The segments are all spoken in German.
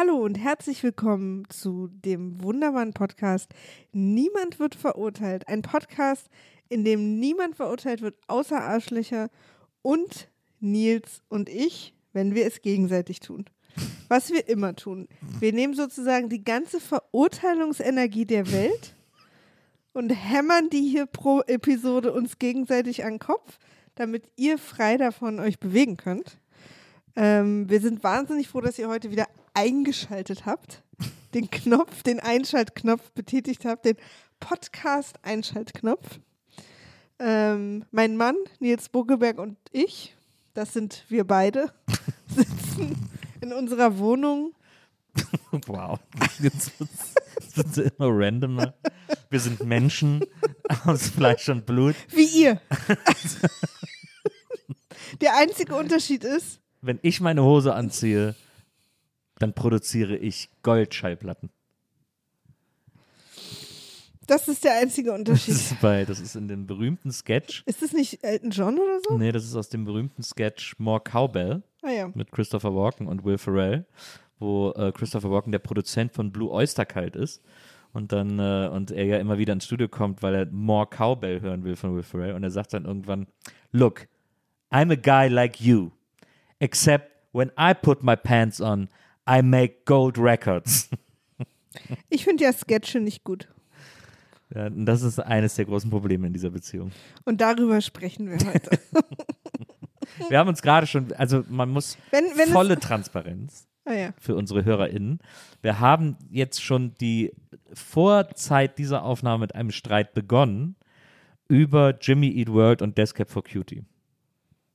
Hallo und herzlich willkommen zu dem wunderbaren Podcast Niemand wird verurteilt. Ein Podcast, in dem niemand verurteilt wird, außer Arschlöcher und Nils und ich, wenn wir es gegenseitig tun. Was wir immer tun. Wir nehmen sozusagen die ganze Verurteilungsenergie der Welt und hämmern die hier pro Episode uns gegenseitig an den Kopf, damit ihr frei davon euch bewegen könnt. Ähm, wir sind wahnsinnig froh, dass ihr heute wieder eingeschaltet habt, den Knopf, den Einschaltknopf betätigt habt, den Podcast-Einschaltknopf. Ähm, mein Mann, Nils Buckelberg und ich, das sind wir beide, sitzen in unserer Wohnung. Wow. Jetzt wird es immer randomer. Wir sind Menschen aus Fleisch und Blut. Wie ihr. Der einzige Unterschied ist, Wenn ich meine Hose anziehe, dann produziere ich Goldschallplatten. das ist der einzige Das Unterschied. ist, bei, das ist in dem berühmten Sketch. Ist das nicht Elton John oder so? Nee, das ist aus dem berühmten Sketch More Cowbell Ah ja. mit Christopher Walken und Will Ferrell, wo äh, Christopher Walken der Produzent von Blue Oyster Cult ist. Und dann, äh, und er ja immer wieder ins Studio kommt, weil er More Cowbell hören will von Will Ferrell. Und er sagt dann irgendwann, look, I'm a guy like you. Except when I put my pants on, I make gold records. Ich finde ja Sketche nicht gut. ja, das ist eines der großen Probleme in dieser Beziehung. Und darüber sprechen wir heute. Wir haben uns gerade schon, also man muss Wenn, wenn volle Transparenz ah ja. für unsere HörerInnen. Wir haben jetzt schon die Vorzeit dieser Aufnahme mit einem Streit begonnen über Jimmy Eat World und Deathcap for Cutie.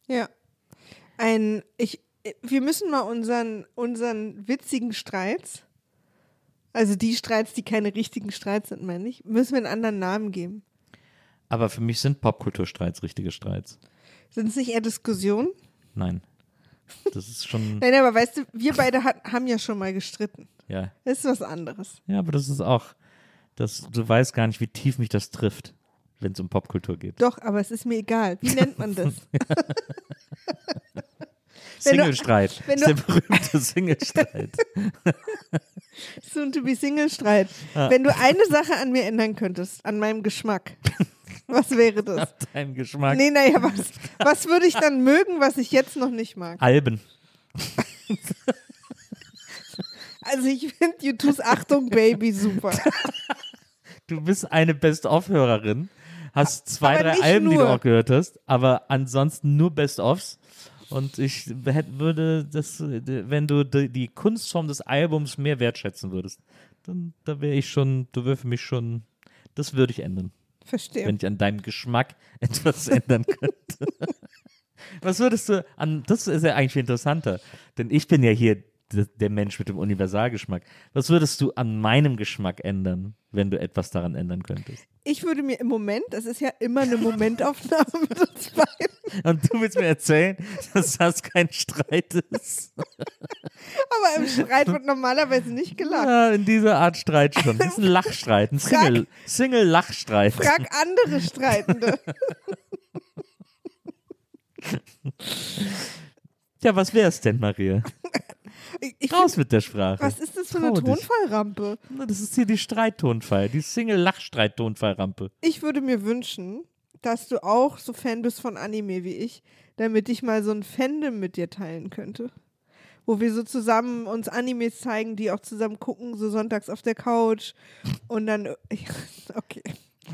Ja. Ein, ich, wir müssen mal unseren, unseren witzigen Streits, also die Streits, die keine richtigen Streits sind, meine ich, müssen wir einen anderen Namen geben. Aber für mich sind Popkulturstreits richtige Streits. Sind es nicht eher Diskussionen? Nein. Das ist schon, Nein, aber weißt du, wir beide hat, haben ja schon mal gestritten. ja. Das ist was anderes. Ja, aber das ist auch, das, du weißt gar nicht, wie tief mich das trifft, wenn es um Popkultur geht. Doch, aber es ist mir egal. Wie nennt man das? Singlestreit. Das ist der berühmte Singlestreit. Soon to be Single Streit. Wenn du eine Sache an mir ändern könntest, an meinem Geschmack, was wäre das? Dein Geschmack. Nee, naja, was, was würde ich dann mögen, was ich jetzt noch nicht mag? Alben. Also ich finde YouTubes Achtung Baby super. Du bist eine Best-of-Hörerin, hast zwei, Aber drei Alben, die du nur. auch gehört hast, aber ansonsten nur Best-ofs. Und ich hätte, würde das, wenn du die, die Kunstform des Albums mehr wertschätzen würdest, dann da wäre ich schon, du wäre für mich schon, das würde ich ändern, Verstehe. wenn ich an deinem Geschmack etwas ändern könnte. Was würdest du an, das ist ja eigentlich viel interessanter, denn ich bin ja hier der Mensch mit dem Universalgeschmack. Was würdest du an meinem Geschmack ändern, wenn du etwas daran ändern könntest? Ich würde mir im Moment, das ist ja immer eine Momentaufnahme mit uns beiden, Und du willst mir erzählen, dass das kein Streit ist. Aber im Streit wird normalerweise nicht gelacht. Ja, in dieser Art Streit schon. Das ist ein Lachstreit, ein Single- Single-Lachstreit. Frag andere Streitende. ja, was wär's denn, Maria? Ich, Raus find, mit der Sprache. was ist das für eine dich. Tonfallrampe? Na, Das ist hier die Streittonfall, die Single-Lachstreit-Tonfallrampe. Ich würde mir wünschen, dass du auch so Fan bist von Anime wie ich, damit ich mal so ein Fandom mit dir teilen könnte. Wo wir so zusammen uns Animes zeigen, die auch zusammen gucken, so sonntags auf der Couch. Und dann, okay.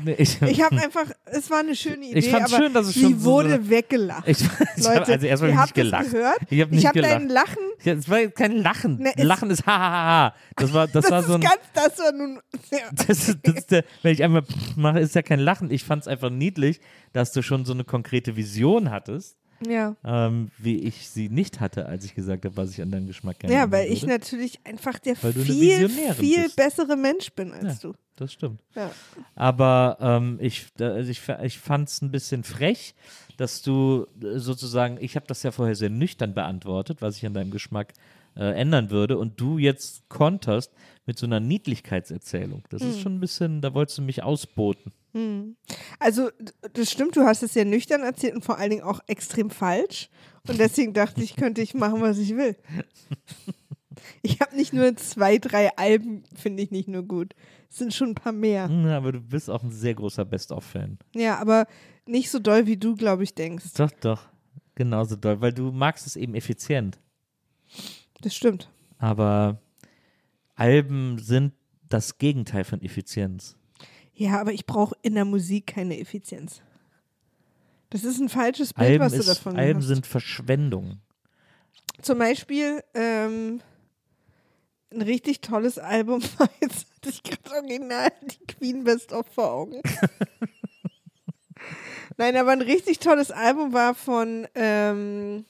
Nee, ich, Ich habe einfach, es war eine schöne Idee, Ich fand's aber schön, dass es schon so wurde eine- weggelacht. ich, ich Leute, hab, also erstmal ihr hab habt nicht das gelacht. gehört? Ich habe nicht ich habe gelacht. dein Lachen. Ja, es war kein Lachen. Ne, es- Lachen ist ha, ha, ha, ha. Das war, das, Das, war so ein. ganz, das war nun sehr, Das ist, das ist der, wenn ich einmal mache, ist ja kein Lachen. Ich fand es einfach niedlich, dass du schon so eine konkrete Vision hattest, ja. ähm, wie ich sie nicht hatte, als ich gesagt habe, was ich an deinem Geschmack gerne Ja, weil ich würde. natürlich einfach der viel, viel bist. bessere Mensch bin als du. Das stimmt. Ja. Aber ähm, ich, also ich, ich fand es ein bisschen frech, dass du äh, sozusagen, ich habe das ja vorher sehr nüchtern beantwortet, was ich an deinem Geschmack äh, ändern würde, und du jetzt konterst mit so einer Niedlichkeitserzählung. Das Hm. ist schon ein bisschen, da wolltest du mich ausboten. Also, d- das stimmt, du hast es sehr nüchtern erzählt und vor allen Dingen auch extrem falsch. Und deswegen dachte ich, könnte ich machen, was ich will. Ich habe nicht nur zwei, drei Alben, finde ich nicht nur gut. Es sind schon ein paar mehr. Hm, Aber du bist auch ein sehr großer Best-of-Fan. Ja, aber nicht so doll, wie du, glaube ich, denkst. Doch, doch. Genauso doll, weil du magst es eben effizient. Das stimmt. Aber Alben sind das Gegenteil von Effizienz. Ja, aber ich brauche in der Musik keine Effizienz. Das ist ein falsches Bild, Alben, was du ist, davon Alben hast. sind Verschwendung. Zum Beispiel ähm, ein richtig tolles Album war jetzt hatte ich gerade original die Queen Best of vor Augen. Nein, aber ein richtig tolles Album war von ähm,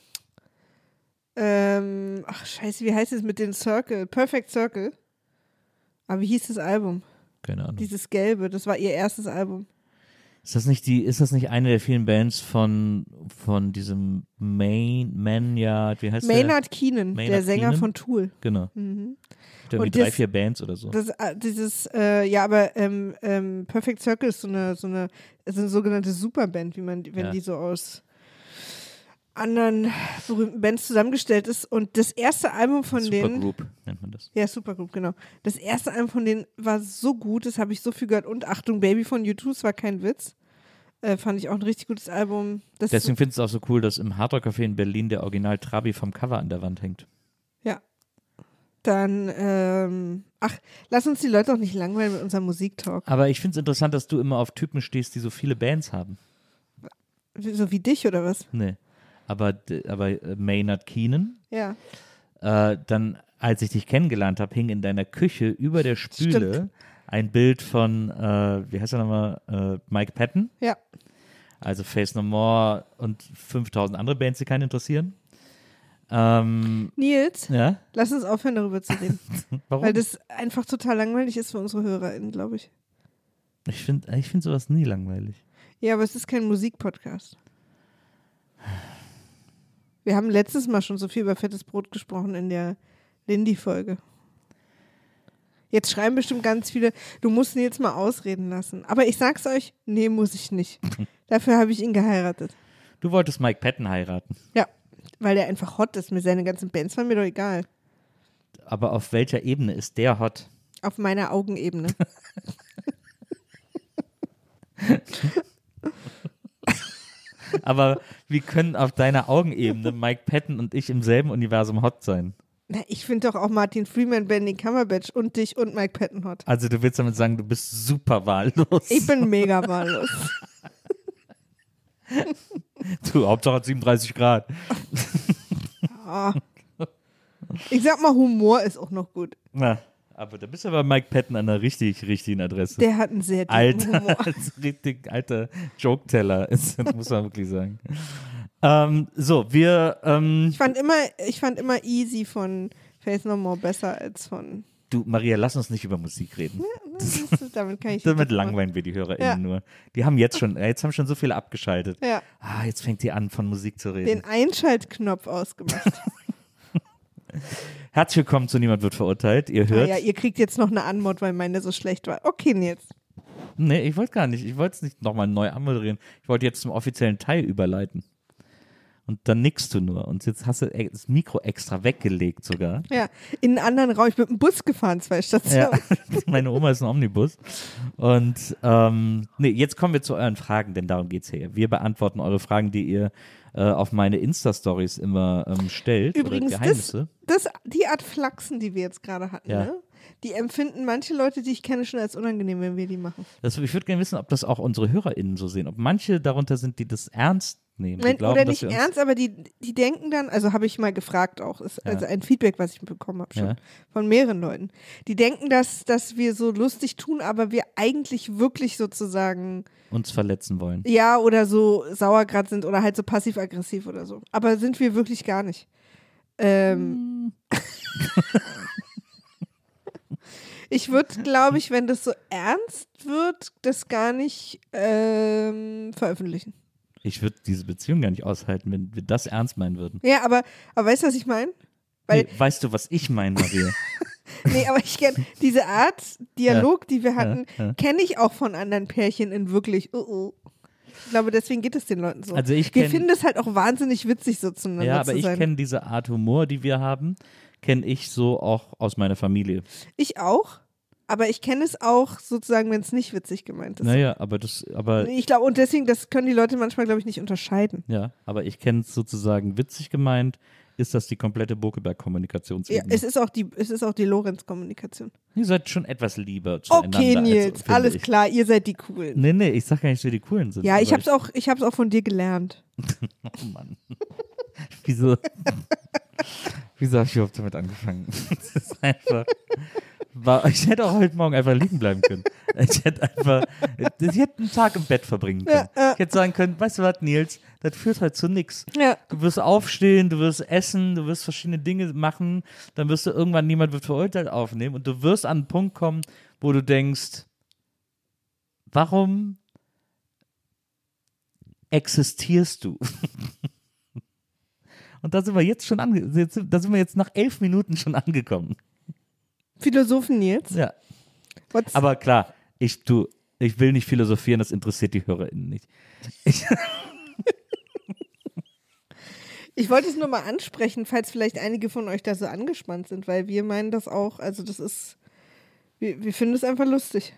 ähm, ach scheiße, wie heißt es mit den Circle? Perfect Circle. Aber wie hieß das Album? Keine Ahnung. Dieses Gelbe, das war ihr erstes Album. Ist das nicht die, ist das nicht eine der vielen Bands von, von diesem Main, Maynard, wie heißt Maynard Keenan, der Maynard Sänger Keenan? von Tool. der? Genau. Mhm. Der Und mit drei, das- vier Bands oder so. Das, äh, dieses, äh, ja, aber ähm, ähm, Perfect Circle ist so eine, so eine, ist eine sogenannte Superband, wie man, wenn Ja. die so aus anderen berühmten Bands zusammengestellt ist. Und das erste Album von denen, Supergroup nennt man das. ja, Supergroup, genau. Das erste Album von denen war so gut, das habe ich so viel gehört. Und Achtung, Baby von U2, es war kein Witz. Äh, fand ich auch ein richtig gutes Album. Das Deswegen findest du es auch so cool, dass im Hardrock Café in Berlin der Original Trabi vom Cover an der Wand hängt. ja. Dann, ähm, ach, lass uns die Leute auch nicht langweilen mit unserem Musiktalk. Aber ich finde es interessant, dass du immer auf Typen stehst, die so viele Bands haben. So wie dich oder was? Nee. Aber, aber äh, Maynard Keenan, Ja. äh, dann, als ich dich kennengelernt habe, hing in deiner Küche über der Spüle ein Bild von, äh, wie heißt er nochmal, äh, Mike Patton. Ja. Also Face No More und 5000 andere Bands, die keinen interessieren. Ähm, Nils, ja, lass uns aufhören, darüber zu reden. warum? Weil das einfach total langweilig ist für unsere HörerInnen, glaube ich. ich finde ich find sowas nie langweilig. Ja, aber es ist kein Musikpodcast. Wir haben letztes Mal schon so viel über fettes Brot gesprochen in der Lindy-Folge. Jetzt schreiben bestimmt ganz viele, du musst ihn jetzt mal ausreden lassen. Aber ich sag's euch, nee, muss ich nicht. Dafür habe ich ihn geheiratet. Du wolltest Mike Patton heiraten. Ja, weil der einfach hot ist. Mir seine ganzen Bands waren mir doch egal. Aber auf welcher Ebene ist der hot? Auf meiner Augenebene. Aber wie können auf deiner Augenebene Mike Patton und ich im selben Universum hot sein? Na, ich finde doch auch Martin Freeman, Benny Cumberbatch und dich und Mike Patton hot. Also du willst damit sagen, du bist super wahllos. Ich bin mega wahllos. du, Hauptsache hat 37 Grad. Ah. Ich sag mal, Humor ist auch noch gut. Na, aber da bist du bei Mike Patton an der richtig, richtigen Adresse. Der hat einen sehr dicken alter, Humor. als richtig alter Joke-Teller ist, das muss man wirklich sagen. Ähm, so, wir, ähm, Ich fand immer, ich fand immer Easy von Faith No More besser als von. du, Maria, lass uns nicht über Musik reden. Das, damit kann ich Damit langweilen wir die HörerInnen Ja. nur. Die haben jetzt schon, jetzt haben schon so viele abgeschaltet. Ja, Ah, jetzt fängt die an, von Musik zu reden. den Einschaltknopf ausgemacht. Herzlich willkommen zu Niemand wird verurteilt. Ihr ah, hört. ja, ihr kriegt jetzt noch eine Anmod, weil meine so schlecht war. Okay, Nils. nee, ich wollte gar nicht. Ich wollte es nicht nochmal neu anmoderieren. Ich wollte jetzt zum offiziellen Teil überleiten. Und dann nickst du nur. Und jetzt hast du e- das Mikro extra weggelegt sogar. Ja, in einen anderen Raum. Ich bin mit dem Bus gefahren, zwei Ja, Stationen. meine Oma ist ein Omnibus. Und ähm, nee, jetzt kommen wir zu euren Fragen, denn darum geht's hier. Wir beantworten eure Fragen, die ihr äh, auf meine Insta-Stories immer ähm, stellt. Übrigens, oder Geheimnisse. Das, die Art Flachsen, die wir jetzt gerade hatten, Ja. ne? die empfinden manche Leute, die ich kenne, schon als unangenehm, wenn wir die machen. Das, ich würde gerne wissen, ob das auch unsere HörerInnen so sehen. Ob manche darunter sind, die das ernst nehmen. Nein, glauben, oder nicht ernst, aber die, die denken dann, also habe ich mal gefragt auch, ist Ja. also ein Feedback, was ich bekommen habe schon Ja. von mehreren Leuten. Die denken, dass, dass wir so lustig tun, aber wir eigentlich wirklich sozusagen uns verletzen wollen. ja oder so sauergrad sind oder halt so passiv-aggressiv oder so. Aber sind wir wirklich gar nicht. Ähm, ich würde, glaube ich, wenn das so ernst wird, das gar nicht ähm, veröffentlichen. Ich würde diese Beziehung gar nicht aushalten, wenn wir das ernst meinen würden. Ja, aber, aber weißt du, was ich meine? Nee, weißt du, was ich meine, Maria? nee, aber ich kenne diese Art Dialog, die wir hatten, ja, ja. kenne ich auch von anderen Pärchen in wirklich, oh, oh. Ich glaube, deswegen geht es den Leuten so. Also ich wir kenn- finden es halt auch wahnsinnig witzig, so zueinander ja, aber zu ich kenne diese Art Humor, die wir haben, kenne ich so auch aus meiner Familie. ich auch, aber ich kenne es auch sozusagen, wenn es nicht witzig gemeint ist. Naja, aber das, aber Ich glaube, und deswegen, das können die Leute manchmal, glaube ich, nicht unterscheiden. ja, aber ich kenne es sozusagen witzig gemeint, ist das die komplette Ja, Bokeberg-Kommunikationsebene. es ist auch die, es ist auch die Lorenz-Kommunikation. Ihr seid schon etwas lieber zueinander. Okay, als- Nils, finde alles ich. klar, ihr seid die Coolen. Nee, nee, ich sag gar nicht, dass wir die Coolen sind. Ja, ich aber hab's auch, ich hab's auch von dir gelernt. Oh Mann. Wieso? Wieso habe ich überhaupt damit angefangen? Das ist einfach. War, ich hätte auch heute Morgen einfach liegen bleiben können. Ich hätte einfach. Ich hätte einen Tag im Bett verbringen können. Ja, ja. Ich hätte sagen können: Weißt du was, Nils, das führt halt zu nichts. Ja. Du wirst aufstehen, du wirst essen, du wirst verschiedene Dinge machen, dann wirst du irgendwann niemand wird verurteilt aufnehmen und du wirst an einen Punkt kommen, wo du denkst, warum existierst du? Und da sind wir jetzt schon ange da sind wir jetzt nach elf Minuten schon angekommen. Philosophen Nils. Ja. What's, Aber klar, ich du, ich will nicht philosophieren, das interessiert die HörerInnen nicht. Ich, ich wollte es nur mal ansprechen, falls vielleicht einige von euch da so angespannt sind, weil wir meinen das auch, also das ist, wir, wir finden es einfach lustig.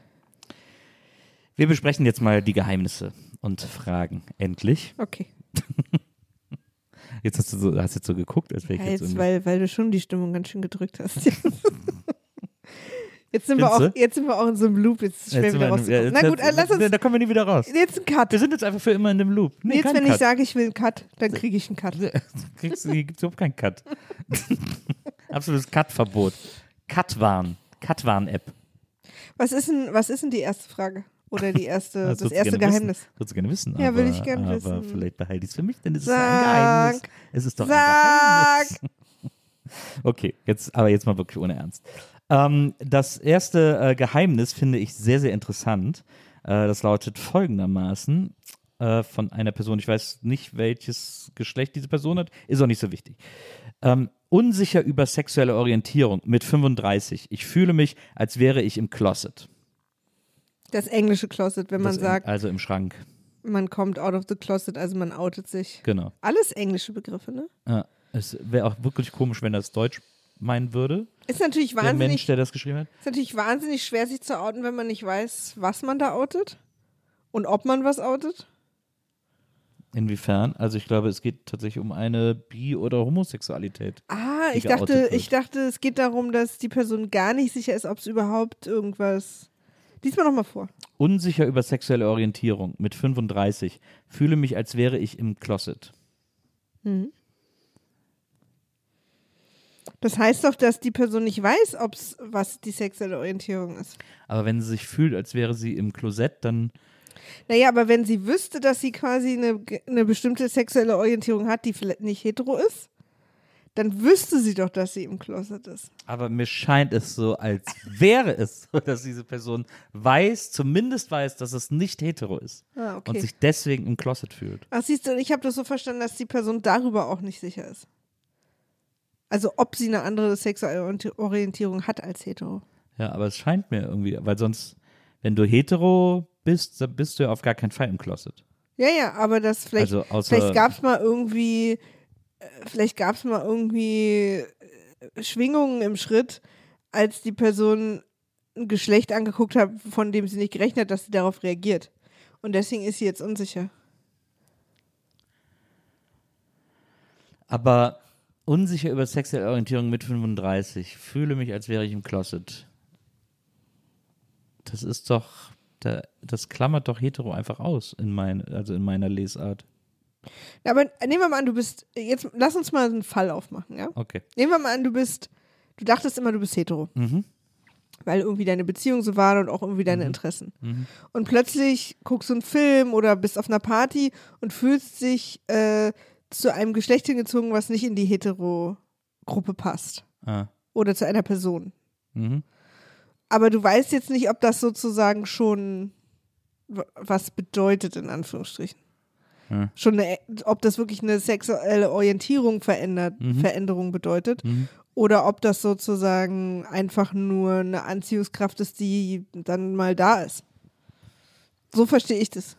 wir besprechen jetzt mal die Geheimnisse und Fragen. Endlich. Okay. Jetzt hast du so, hast jetzt so geguckt, als wäre ich Ja, jetzt, jetzt, weil, weil du schon die Stimmung ganz schön gedrückt hast. Jetzt sind, wir auch, du? jetzt sind wir auch in so einem Loop, jetzt ist es schwer wieder rauszukommen. Na gut, äh, lass uns, Da kommen wir nie wieder raus. jetzt ein Cut. Wir sind jetzt einfach für immer in dem Loop. Nee, Jetzt, kein wenn ich Cut. sage, ich will einen Cut, dann kriege ich einen Cut. Kriegst, hier gibt es überhaupt keinen Cut. Absolutes Cut-Verbot. Cut-Warn. Cut-Warn-App. Was ist denn, was ist denn die erste Frage? Oder die erste, das, du erste Geheimnis? Wissen. Würdest du gerne wissen. Ja, aber, will ich gerne aber wissen. vielleicht behalte ich es für mich, denn es ist Sag. ein Geheimnis. Es ist doch Sag. ein Geheimnis. Okay, jetzt, aber jetzt mal wirklich ohne Ernst. Ähm, das erste äh, Geheimnis finde ich sehr, sehr interessant. Äh, das lautet folgendermaßen äh, von einer Person, ich weiß nicht, welches Geschlecht diese Person hat, ist auch nicht so wichtig. Ähm, unsicher über sexuelle Orientierung mit 35. Ich fühle mich, als wäre ich im Closet. Das englische Closet, wenn man Das- sagt, Also im Schrank, man kommt out of the closet, also man outet sich. genau. Alles englische Begriffe, ne? Ja, es wäre auch wirklich komisch, wenn das Deutsch meinen würde, Ist natürlich der Mensch, wahnsinnig, der das geschrieben hat. ist natürlich wahnsinnig schwer, sich zu outen, wenn man nicht weiß, was man da outet und ob man was outet. Inwiefern? Also ich glaube, es geht tatsächlich um eine Bi- oder Homosexualität. Ah, ich dachte, ich dachte, es geht darum, dass die Person gar nicht sicher ist, ob es überhaupt irgendwas. Diesmal nochmal vor. Unsicher über sexuelle Orientierung mit 35. Fühle mich, als wäre ich im Closet. Das heißt doch, dass die Person nicht weiß, ob's was die sexuelle Orientierung ist. Aber wenn sie sich fühlt, als wäre sie im Klosett, dann Naja, aber wenn sie wüsste, dass sie quasi eine, eine bestimmte sexuelle Orientierung hat, die vielleicht nicht hetero ist, dann wüsste sie doch, dass sie im Closet ist. Aber mir scheint es so, als wäre es so, dass diese Person weiß, zumindest weiß, dass es nicht hetero ist. Ah, okay. Und sich deswegen im Closet fühlt. Ach, siehst du, ich habe das so verstanden, dass die Person darüber auch nicht sicher ist. Also ob sie eine andere sexuelle Orient- Orientierung hat als hetero. Ja, aber es scheint mir irgendwie, weil sonst, wenn du hetero bist, dann bist du ja auf gar keinen Fall im Closet. Ja, ja, aber das vielleicht, Also außer- vielleicht gab es mal irgendwie, äh, vielleicht gab es mal irgendwie äh, Schwingungen im Schritt, als die Person ein Geschlecht angeguckt hat, von dem sie nicht gerechnet hat, dass sie darauf reagiert. Und deswegen ist sie jetzt unsicher. Aber unsicher über sexuelle Orientierung mit 35, fühle mich, als wäre ich im Closet. Das ist doch, da, das klammert doch hetero einfach aus in mein, also in meiner Lesart. Ja, aber nehmen wir mal an, du bist, jetzt lass uns mal einen Fall aufmachen, ja? Okay. Nehmen wir mal an, du bist, du dachtest immer, du bist hetero. Mhm. Weil irgendwie deine Beziehung so war und auch irgendwie deine Interessen. Mhm. Und plötzlich guckst du einen Film oder bist auf einer Party und fühlst dich äh, zu einem Geschlecht hingezogen, was nicht in die Hetero-Gruppe passt. Ah. Oder zu einer Person. Mhm. Aber du weißt jetzt nicht, ob das sozusagen schon was bedeutet, in Anführungsstrichen. Hm. Schon eine, ob das wirklich eine sexuelle Orientierung verändert, Mhm. Veränderung bedeutet. Mhm. Oder ob das sozusagen einfach nur eine Anziehungskraft ist, die dann mal da ist. So verstehe ich das.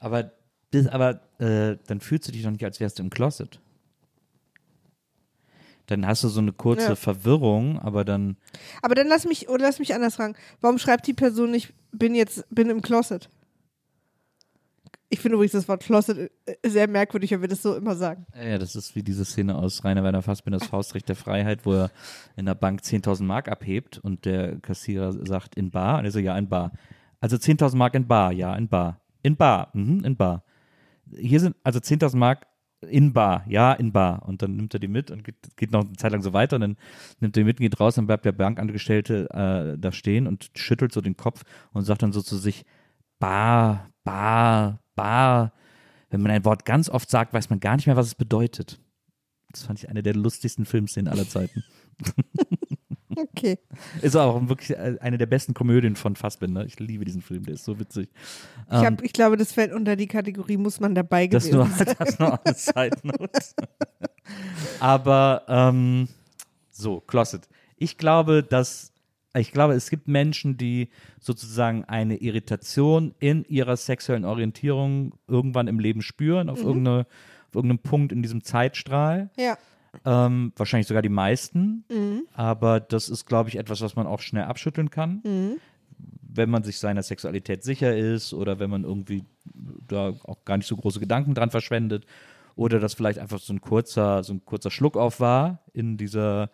Aber, das, aber äh, dann fühlst du dich doch nicht, als wärst du im Closet. Dann hast du so eine kurze Ja. Verwirrung, aber dann, Aber dann lass mich, oder lass mich anders fragen. Warum schreibt die Person nicht, bin jetzt, bin im Closet? Ich finde übrigens das Wort Closet äh, sehr merkwürdig, wenn wir das so immer sagen. ja, das ist wie diese Szene aus Rainer Werner Fassbinders Faustrecht der Freiheit, wo er in der Bank 10.000 Mark abhebt und der Kassierer sagt, in Bar? Und er so, ja, in Bar. Also 10.000 Mark in Bar, ja, in Bar. In Bar, mhm, in Bar. Hier sind also 10.000 Mark in Bar, ja, in Bar. Und dann nimmt er die mit und geht, geht noch eine Zeit lang so weiter und dann nimmt er die mit und geht raus, dann bleibt der Bankangestellte äh, da stehen und schüttelt so den Kopf und sagt dann so zu sich, Bar, Bar, Bar. Wenn man ein Wort ganz oft sagt, weiß man gar nicht mehr, was es bedeutet. Das fand ich eine der lustigsten Filmszenen aller Zeiten. Okay. Ist auch wirklich äh, eine der besten Komödien von Fassbinder. Ich liebe diesen Film, der ist so witzig. Ich, hab, ich glaube, das fällt unter die Kategorie, muss man dabei Ähm, Das gewesen nur, sein. das nur als Note. Aber ähm, so, Closet. Ich glaube, dass ich glaube, es gibt Menschen, die sozusagen eine Irritation in ihrer sexuellen Orientierung irgendwann im Leben spüren, auf, irgendeine, auf irgendeinem Punkt in diesem Zeitstrahl. Ja. Ähm, wahrscheinlich sogar die meisten. Mhm. Aber das ist, glaube ich, etwas, was man auch schnell abschütteln kann. Mhm. Wenn man sich seiner Sexualität sicher ist oder wenn man irgendwie da auch gar nicht so große Gedanken dran verschwendet. Oder das vielleicht einfach so ein kurzer, so ein kurzer Schluckauf war in dieser,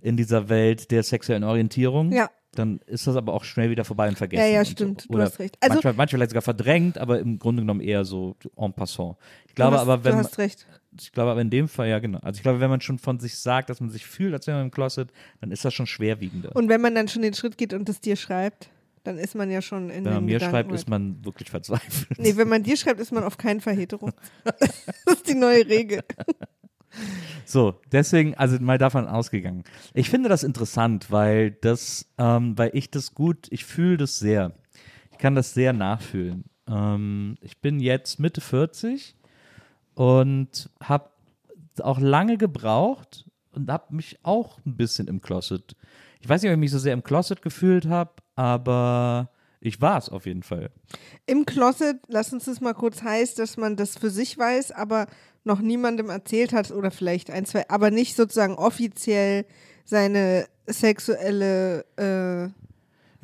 in dieser Welt der sexuellen Orientierung. Ja. Dann ist das aber auch schnell wieder vorbei und vergessen. Ja, ja, und so. stimmt. Du hast recht. Also- manchmal, manchmal vielleicht sogar verdrängt, aber im Grunde genommen eher so en passant. Ich Du glaube hast, aber, wenn du hast recht. ich glaube aber in dem Fall, ja genau. Also ich glaube, wenn man schon von sich sagt, dass man sich fühlt, als wäre man im Closet, dann ist das schon schwerwiegender. Und wenn man dann schon den Schritt geht und es dir schreibt, dann ist man ja schon in wenn man mir Gedanken schreibt, weit. ist man wirklich verzweifelt. Nee, wenn man dir schreibt, ist man auf keinen Fall hetero. das ist die neue Regel. So, deswegen, also mal davon ausgegangen. Ich finde das interessant, weil das, ähm, weil ich das gut, ich fühle das sehr. Ich kann das sehr nachfühlen. Ähm, ich bin jetzt Mitte 40 und habe auch lange gebraucht und habe mich auch ein bisschen im Closet. Ich weiß nicht, ob ich mich so sehr im Closet gefühlt habe, aber ich war es auf jeden Fall. Im Closet, lass uns das mal kurz heißt, dass man das für sich weiß, aber noch niemandem erzählt hat oder vielleicht ein, zwei, aber nicht sozusagen offiziell seine sexuelle äh,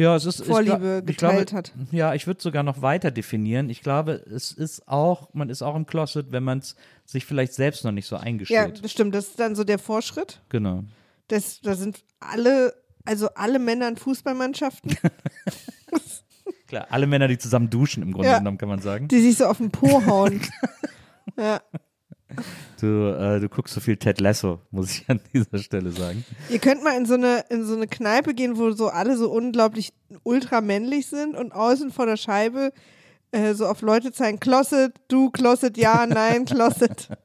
Ja, es ist ich Vorliebe glaub- ich geteilt glaube, hat. Ja, ich würde sogar noch weiter definieren. Ich glaube, es ist auch, man ist auch im Closet, wenn man es sich vielleicht selbst noch nicht so Ja, eingesteht. das stimmt. Das ist dann so der Vorschritt. genau. Das, da sind alle, also alle Männer in Fußballmannschaften, Klar, alle Männer, die zusammen duschen, im Grunde Ja. genommen, kann man sagen. die sich so auf den Po hauen. ja. Du, äh, du guckst so viel Ted Lasso, muss ich an dieser Stelle sagen. Ihr könnt mal in so eine in so eine Kneipe gehen, wo so alle so unglaublich ultra männlich sind und außen vor der Scheibe äh, so auf Leute zeigen, Closet, du, Closet, ja, nein, Closet.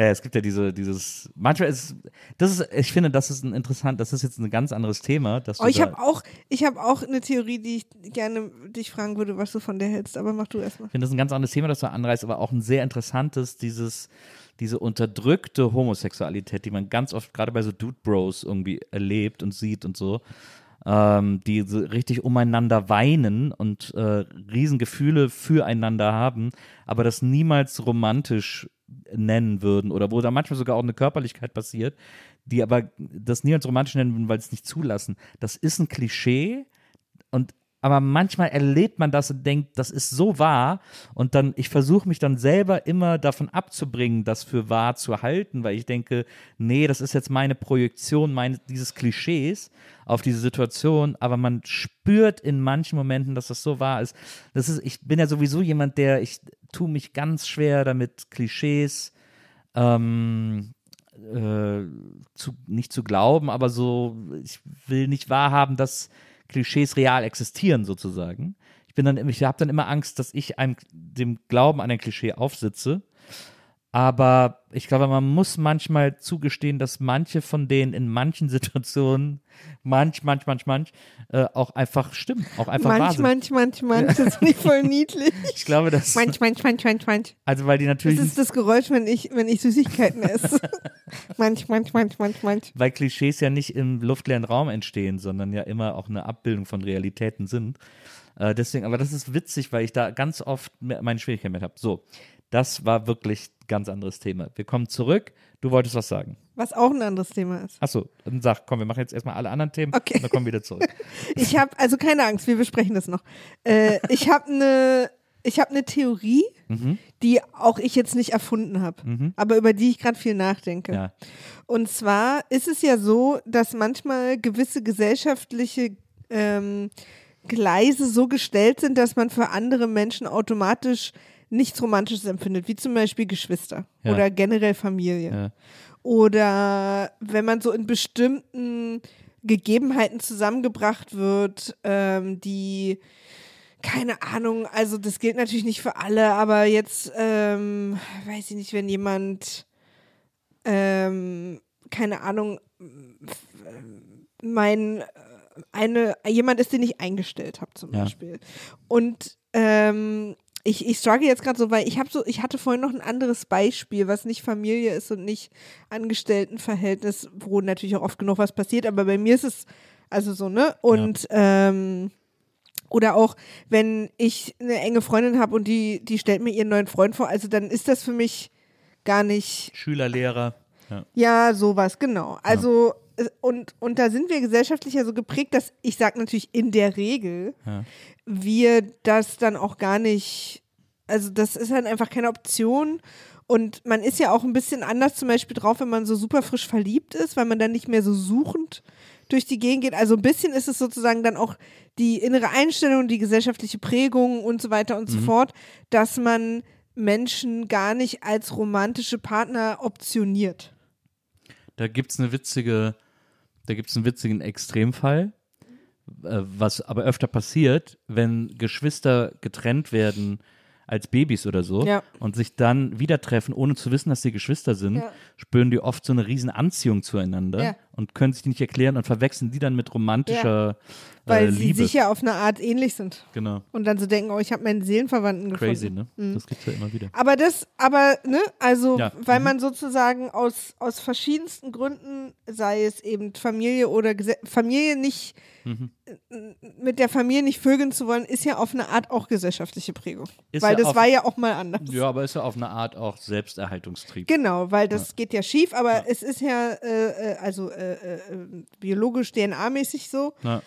Ja, es gibt ja diese, dieses, manchmal ist, das ist, ich finde, das ist ein interessant, das ist jetzt ein ganz anderes Thema. Dass Oh, ich da- habe auch, ich habe auch eine Theorie, die ich gerne dich fragen würde, was du von der hältst, aber mach du erstmal. Ich finde das ein ganz anderes Thema, das du anreißt, aber auch ein sehr interessantes, dieses, diese unterdrückte Homosexualität, die man ganz oft gerade bei so Dude Bros irgendwie erlebt und sieht und so, ähm, die so richtig umeinander weinen und äh, Riesengefühle füreinander haben, aber das niemals romantisch nennen würden oder wo da manchmal sogar auch eine Körperlichkeit passiert, die aber das niemals romantisch nennen würden, weil sie es nicht zulassen. Das ist ein Klischee und aber manchmal erlebt man das und denkt, das ist so wahr und dann ich versuche mich dann selber immer davon abzubringen, das für wahr zu halten, weil ich denke, nee, das ist jetzt meine Projektion meine, dieses Klischees auf diese Situation, aber man spürt in manchen Momenten, dass das so wahr ist. Das ist ich bin ja sowieso jemand, der ich tue mich ganz schwer damit Klischees ähm, äh, zu, nicht zu glauben, aber so, ich will nicht wahrhaben, dass Klischees real existieren sozusagen. Ich bin dann, ich habe dann immer Angst, dass ich einem, dem Glauben an ein Klischee aufsitze. Aber ich glaube, man muss manchmal zugestehen, dass manche von denen in manchen Situationen, manch, manch, manch, manch, äh, auch einfach stimmen, auch einfach wahr Manch, sind. manch, manch, manch, das finde ich voll niedlich. Ich glaube, dass, Manch, manch, manch, manch, manch. also weil die Das natürlich, ist das Geräusch, wenn ich, wenn ich Süßigkeiten esse. manch, manch, manch, manch, manch. weil Klischees ja nicht im luftleeren Raum entstehen, sondern ja immer auch eine Abbildung von Realitäten sind. Äh, deswegen, aber das ist witzig, weil ich da ganz oft me- meine Schwierigkeiten mit habe. So, das war wirklich ein ganz anderes Thema. Wir kommen zurück. Du wolltest was sagen. Was auch ein anderes Thema ist. Achso, dann sag, komm, wir machen jetzt erstmal alle anderen Themen Okay. und dann kommen wir wieder zurück. Ich habe, also keine Angst, wir besprechen das noch. Äh, ich habe eine ich habe eine Theorie, Mhm. die auch ich jetzt nicht erfunden habe, aber über die ich gerade viel nachdenke. Ja. Und zwar ist es ja so, dass manchmal gewisse gesellschaftliche ähm, Gleise so gestellt sind, dass man für andere Menschen automatisch nichts Romantisches empfindet, wie zum Beispiel Geschwister Ja. oder generell Familie. Ja. Oder wenn man so in bestimmten Gegebenheiten zusammengebracht wird, ähm, die keine Ahnung, also das gilt natürlich nicht für alle, aber jetzt ähm, weiß ich nicht, wenn jemand ähm, keine Ahnung, mein eine jemand ist, den ich eingestellt habe zum Ja. Beispiel. Und ähm, ich, ich struggle jetzt gerade so, weil ich habe so, ich hatte vorhin noch ein anderes Beispiel, was nicht Familie ist und nicht Angestelltenverhältnis, wo natürlich auch oft genug was passiert, aber bei mir ist es also so, ne? Und ähm, oder auch, wenn ich eine enge Freundin habe und die, die stellt mir ihren neuen Freund vor, also dann ist das für mich gar nicht Schüler, Lehrer. Ja. ja, sowas, genau. Also, äh, und, und da sind wir gesellschaftlich ja so geprägt, dass ich sage natürlich in der Regel, Ja. wir das dann auch gar nicht, also das ist halt einfach keine Option. Und man ist ja auch ein bisschen anders zum Beispiel drauf, wenn man so super frisch verliebt ist, weil man dann nicht mehr so suchend durch die Gegend geht. Also ein bisschen ist es sozusagen dann auch die innere Einstellung, die gesellschaftliche Prägung und so weiter und so fort, dass man Menschen gar nicht als romantische Partner optioniert. Da gibt es eine witzige, da gibt es einen witzigen Extremfall, äh, was aber öfter passiert, wenn Geschwister getrennt werden als Babys oder so Ja. und sich dann wieder treffen, ohne zu wissen, dass sie Geschwister sind, Ja. spüren die oft so eine riesen Anziehung zueinander Ja. Und können sich die nicht erklären und verwechseln die dann mit romantischer Weil äh, sie Liebe. sich ja auf eine Art ähnlich sind. genau. Und dann so denken, oh, ich habe meinen Seelenverwandten gefunden. Crazy, ne? Das gibt's ja immer wieder. Aber das, aber, ne, also, Ja. weil Mhm. man sozusagen aus, aus verschiedensten Gründen, sei es eben Familie oder Gese Familie nicht, Mhm. äh, mit der Familie nicht vögeln zu wollen, ist ja auf eine Art auch gesellschaftliche Prägung. Ist weil ja das auf- war ja auch mal anders. Ja, aber ist ja auf eine Art auch Selbsterhaltungstrieb. Genau, weil das geht ja schief, aber es ist ja, äh, äh, also äh, äh, äh, biologisch DNA-mäßig so. Ja.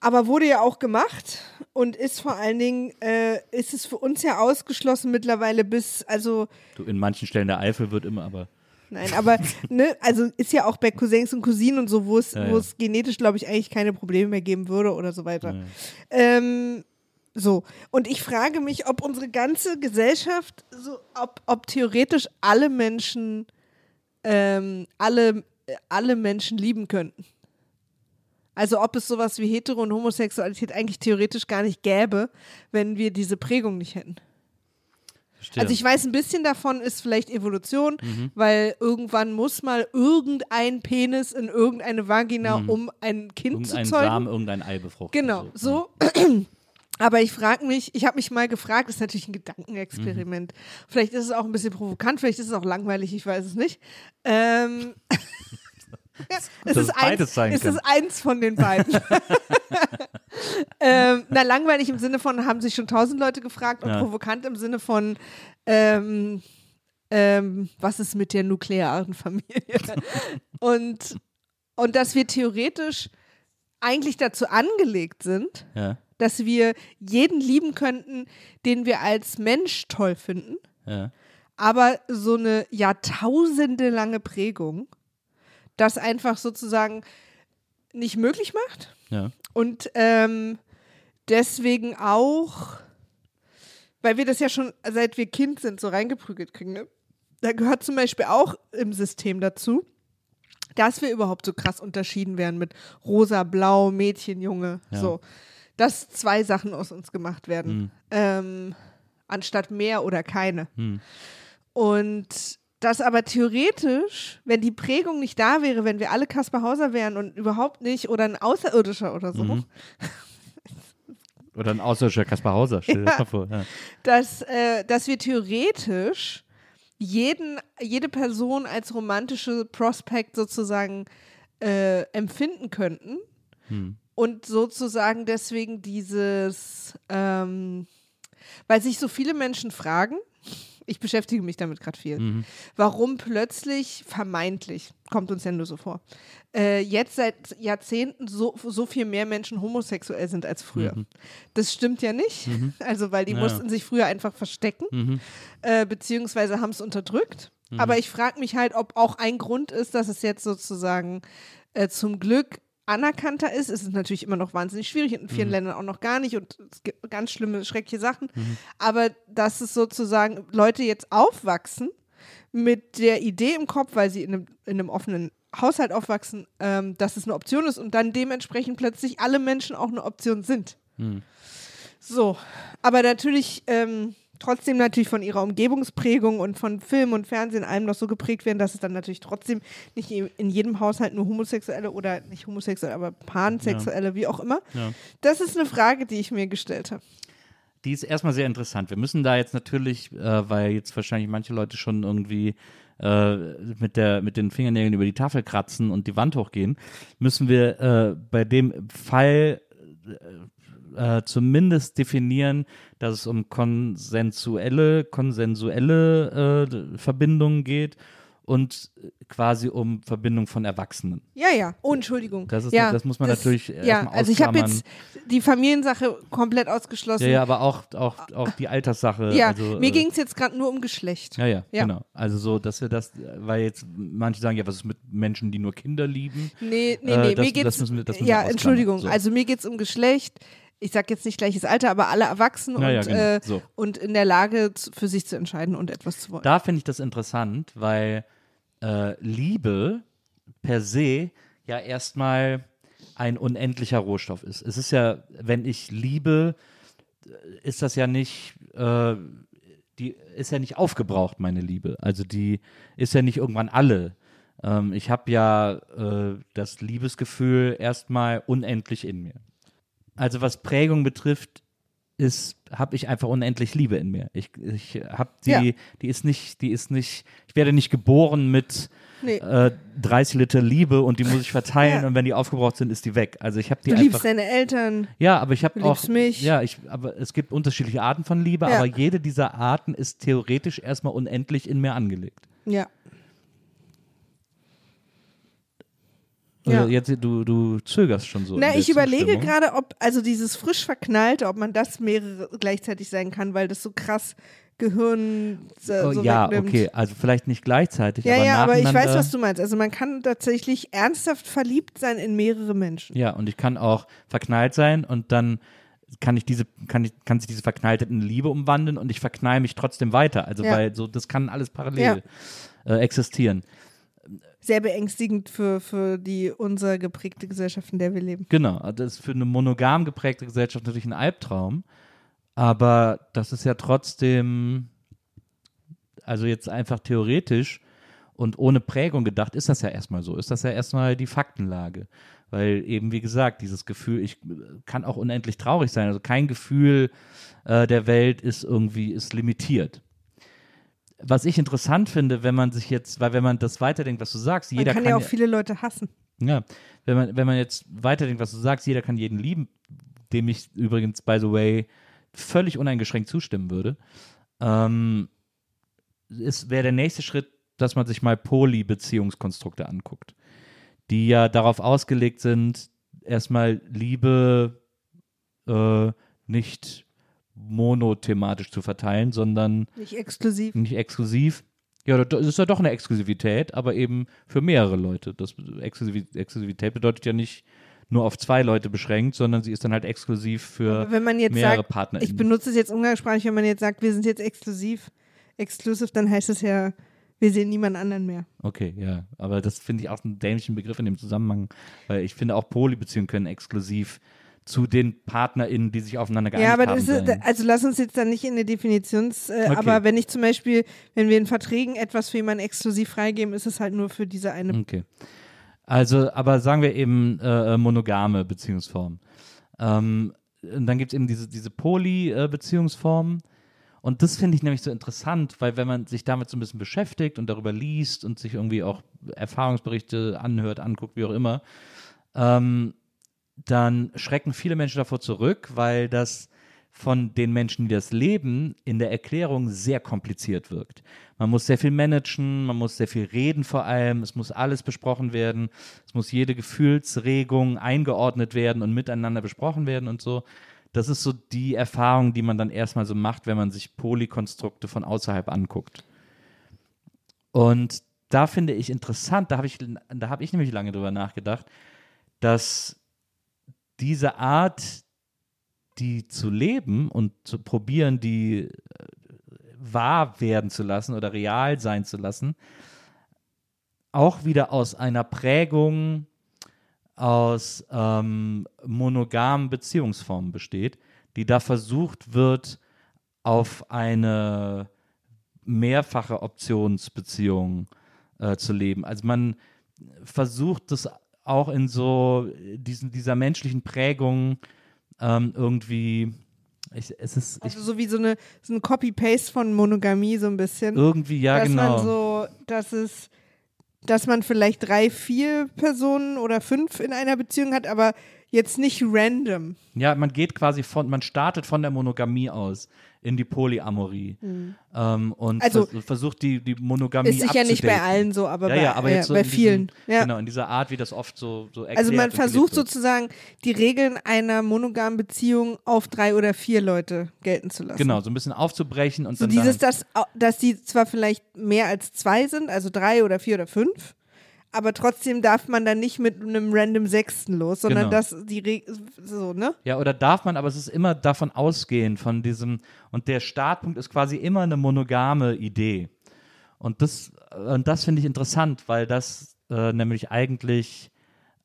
Aber wurde ja auch gemacht und ist vor allen Dingen, äh, ist es für uns ja ausgeschlossen mittlerweile bis, also Du, in manchen Stellen der Eifel wird immer, aber Nein, aber ne, also ist ja auch bei Cousins und Cousinen und so, wo es, Ja, wo ja. es genetisch, glaube ich, eigentlich keine Probleme mehr geben würde oder so weiter. Ja. Ähm, so. Und ich frage mich, ob unsere ganze Gesellschaft, so, ob, ob theoretisch alle Menschen, ähm, alle, alle Menschen lieben könnten. Also ob es sowas wie Hetero- und Homosexualität eigentlich theoretisch gar nicht gäbe, wenn wir diese Prägung nicht hätten. Verstehe. Also ich weiß, ein bisschen davon ist vielleicht Evolution, Mhm. weil irgendwann muss mal irgendein Penis in irgendeine Vagina, um ein Kind Mhm. Irgendein zu zeugen. Samen, irgendein Ei befruchten. Genau, so. Aber ich frage mich, ich habe mich mal gefragt, das ist natürlich ein Gedankenexperiment. Vielleicht ist es auch ein bisschen provokant, vielleicht ist es auch langweilig, ich weiß es nicht. Ähm, es dass ist, eins, sein es kann. ist eins von den beiden. ähm, na, langweilig im Sinne von, haben sich schon tausend Leute gefragt und Ja. provokant im Sinne von, ähm, ähm, was ist mit der nuklearen Familie? und, und dass wir theoretisch eigentlich dazu angelegt sind, Ja, dass wir jeden lieben könnten, den wir als Mensch toll finden, ja. aber so eine jahrtausende lange Prägung das einfach sozusagen nicht möglich macht ja. und ähm, deswegen auch, weil wir das ja schon seit wir Kind sind so reingeprügelt kriegen, ne? da gehört zum Beispiel auch im System dazu, dass wir überhaupt so krass unterschieden werden mit rosa, blau, Mädchen, Junge, Ja. so. Dass zwei Sachen aus uns gemacht werden, ähm, anstatt mehr oder keine. Hm. Und dass aber theoretisch, wenn die Prägung nicht da wäre, wenn wir alle Kaspar Hauser wären und überhaupt nicht oder ein Außerirdischer oder so, Mhm. Oder ein außerirdischer Kaspar Hauser, stell dir das mal vor. Ja. dass, äh, dass wir theoretisch jeden, jede Person als romantische Prospect sozusagen äh, empfinden könnten Hm. Und sozusagen deswegen dieses, ähm, weil sich so viele Menschen fragen, ich beschäftige mich damit gerade viel, Mhm. warum plötzlich vermeintlich, kommt uns ja nur so vor, äh, jetzt seit Jahrzehnten so, so viel mehr Menschen homosexuell sind als früher. Das stimmt ja nicht, also weil die Mhm. Ja. mussten sich früher einfach verstecken, Mhm. äh, beziehungsweise haben es unterdrückt. Aber ich frage mich halt, ob auch ein Grund ist, dass es jetzt sozusagen äh, zum Glück anerkannter ist. Es ist natürlich immer noch wahnsinnig schwierig, in vielen Ländern auch noch gar nicht und es gibt ganz schlimme, schreckliche Sachen. Aber dass es sozusagen Leute jetzt aufwachsen mit der Idee im Kopf, weil sie in einem, in einem offenen Haushalt aufwachsen, ähm, dass es eine Option ist und dann dementsprechend plötzlich alle Menschen auch eine Option sind. Hm. So, aber natürlich ähm, trotzdem natürlich von ihrer Umgebungsprägung und von Film und Fernsehen allem noch so geprägt werden, dass es dann natürlich trotzdem nicht in jedem Haushalt nur Homosexuelle oder nicht homosexuelle, aber Pansexuelle, wie auch immer. Ja. Das ist eine Frage, die ich mir gestellt habe. Die ist erstmal sehr interessant. Wir müssen da jetzt natürlich, äh, weil jetzt wahrscheinlich manche Leute schon irgendwie äh, mit, der, mit den Fingernägeln über die Tafel kratzen und die Wand hochgehen, müssen wir äh, bei dem Fall äh, äh, zumindest definieren, dass es um konsensuelle, konsensuelle äh, Verbindungen geht und quasi um Verbindung von Erwachsenen. Ja, ja. Oh, Entschuldigung. Das ist- ja, das muss man natürlich Ja, also ich habe jetzt die Familiensache komplett ausgeschlossen. Ja, ja, aber auch, auch, auch die Alterssache. Ja, also, mir äh, ging es jetzt gerade nur um Geschlecht. Ja, ja, Ja. genau. Also so, dass wir das, weil jetzt manche sagen, ja, was ist mit Menschen, die nur Kinder lieben? Nee, nee, Äh, nee, das- mir geht's, das müssen wir- das müssen ja. Entschuldigung, So. also mir geht es um Geschlecht. Ich sag jetzt nicht gleiches Alter, aber alle erwachsen und, ja, genau. äh, So. und in der Lage, für sich zu entscheiden und etwas zu wollen. Da finde ich das interessant, weil äh, Liebe per se ja erstmal ein unendlicher Rohstoff ist. Es ist ja, wenn ich liebe, äh, ist das ja nicht, äh, die ist ja nicht aufgebraucht, meine Liebe. Also die ist ja nicht irgendwann alle. Ähm, ich habe ja äh, das Liebesgefühl erstmal unendlich in mir. Also was Prägung betrifft, ist, habe ich einfach unendlich Liebe in mir. Ich, ich habe die, Ja. die ist nicht, die ist nicht, ich werde nicht geboren mit Nee. äh, 30 Liter Liebe und die muss ich verteilen Ja. und wenn die aufgebraucht sind, ist die weg. Also ich habe die Du einfach. liebst deine Eltern. ja, aber ich habe auch. liebst mich. Ja, ich, aber es gibt unterschiedliche Arten von Liebe, Ja. aber jede dieser Arten ist theoretisch erstmal unendlich in mir angelegt. Ja. Ja. jetzt, du, du zögerst schon so. Na, ich überlege gerade, ob, also dieses frisch verknallte, ob man das mehrere gleichzeitig sein kann, weil das so krass Gehirn äh, Oh, so ja, wegnimmt. okay, also vielleicht nicht gleichzeitig, Ja, aber ja, aber ich weiß, was du meinst. Also man kann tatsächlich ernsthaft verliebt sein in mehrere Menschen. Ja, und ich kann auch verknallt sein und dann kann ich diese, kann ich, kann sich diese Verknalltheit in Liebe umwandeln und ich verknall mich trotzdem weiter. Also Ja. weil so, das kann alles parallel äh, existieren. Sehr beängstigend für, für die unser geprägte Gesellschaft, in der wir leben. Genau, das ist für eine monogam geprägte Gesellschaft natürlich ein Albtraum, aber das ist ja trotzdem also jetzt einfach theoretisch und ohne Prägung gedacht, ist das ja erstmal so, ist das ja erstmal die Faktenlage. Weil eben, wie gesagt, dieses Gefühl, ich kann auch unendlich traurig sein. Also kein Gefühl äh, der Welt ist irgendwie, ist limitiert. Was ich interessant finde, wenn man sich jetzt, weil wenn man das weiterdenkt, was du sagst, Man jeder kann, ja auch viele Leute hassen. ja, wenn man, wenn man jetzt weiterdenkt, was du sagst, jeder kann jeden lieben, dem ich übrigens, by the way, völlig uneingeschränkt zustimmen würde, ähm, ist, wäre der nächste Schritt, dass man sich mal Poly-Beziehungskonstrukte anguckt, die ja darauf ausgelegt sind, erstmal Liebe äh, nicht monothematisch zu verteilen, sondern Nicht exklusiv. nicht exklusiv. Ja, das ist ja doch eine Exklusivität, aber eben für mehrere Leute. Das Exklusiv Exklusivität bedeutet ja nicht nur auf zwei Leute beschränkt, sondern sie ist dann halt exklusiv für mehrere sagt, Partner. ich benutze es jetzt umgangssprachlich, wenn man jetzt sagt, wir sind jetzt exklusiv, exclusive, dann heißt es ja, wir sehen niemand anderen mehr. Okay, ja, aber das finde ich auch einen dämlichen Begriff in dem Zusammenhang, weil ich finde auch Polybeziehungen können exklusiv zu den PartnerInnen, die sich aufeinander geeinigt Ja, aber haben. ist, also lass uns jetzt dann nicht in eine Definitions, äh, Okay. aber wenn ich zum Beispiel, wenn wir in Verträgen etwas für jemanden exklusiv freigeben, ist es halt nur für diese eine. Okay. Also, aber sagen wir eben äh, monogame Beziehungsform. Ähm, und dann gibt es eben diese, diese Poly-Beziehungsform. Und das finde ich nämlich so interessant, weil wenn man sich damit so ein bisschen beschäftigt und darüber liest und sich irgendwie auch Erfahrungsberichte anhört, anguckt, wie auch immer, ähm, dann schrecken viele Menschen davor zurück, weil das von den Menschen, die das leben, in der Erklärung sehr kompliziert wirkt. Man muss sehr viel managen, man muss sehr viel reden vor allem, es muss alles besprochen werden, es muss jede Gefühlsregung eingeordnet werden und miteinander besprochen werden und so. Das ist so die Erfahrung, die man dann erstmal so macht, wenn man sich Polykonstrukte von außerhalb anguckt. Und da finde ich interessant, da habe ich, da habe ich nämlich lange drüber nachgedacht, dass diese Art, die zu leben und zu probieren, die äh, wahr werden zu lassen oder real sein zu lassen, auch wieder aus einer Prägung aus ähm, monogamen Beziehungsformen besteht, die da versucht wird, auf eine mehrfache Optionsbeziehung äh, zu leben. Also man versucht das auch in so diesen, dieser menschlichen Prägung ähm, irgendwie, ich, es ist ich, Also so wie so eine so ein Copy-Paste von Monogamie so ein bisschen. irgendwie, ja dass genau. man so, dass es, dass man vielleicht drei, vier Personen oder fünf in einer Beziehung hat, aber jetzt nicht random. Ja, man geht quasi von, man startet von der Monogamie aus in die Polyamorie ähm, und Mhm. Also, vers versucht die, die Monogamie Ist sicher nicht bei allen so, aber ja, bei, ja, aber äh, jetzt so bei vielen. Diesem, ja. Genau, in dieser Art, wie das oft so, so erklärt Also man versucht sozusagen die Regeln einer monogamen Beziehung auf drei oder vier Leute gelten zu lassen. Genau, so ein bisschen aufzubrechen und So dann dieses, dahin- dass, dass die zwar vielleicht mehr als zwei sind, also drei oder vier oder fünf, aber trotzdem darf man dann nicht mit einem random Sechsten los, sondern Genau. dass die Regeln, so, ne? Ja, oder darf man, aber es ist immer davon ausgehen, von diesem, und der Startpunkt ist quasi immer eine monogame Idee. Und das, und das finde ich interessant, weil das äh, nämlich eigentlich,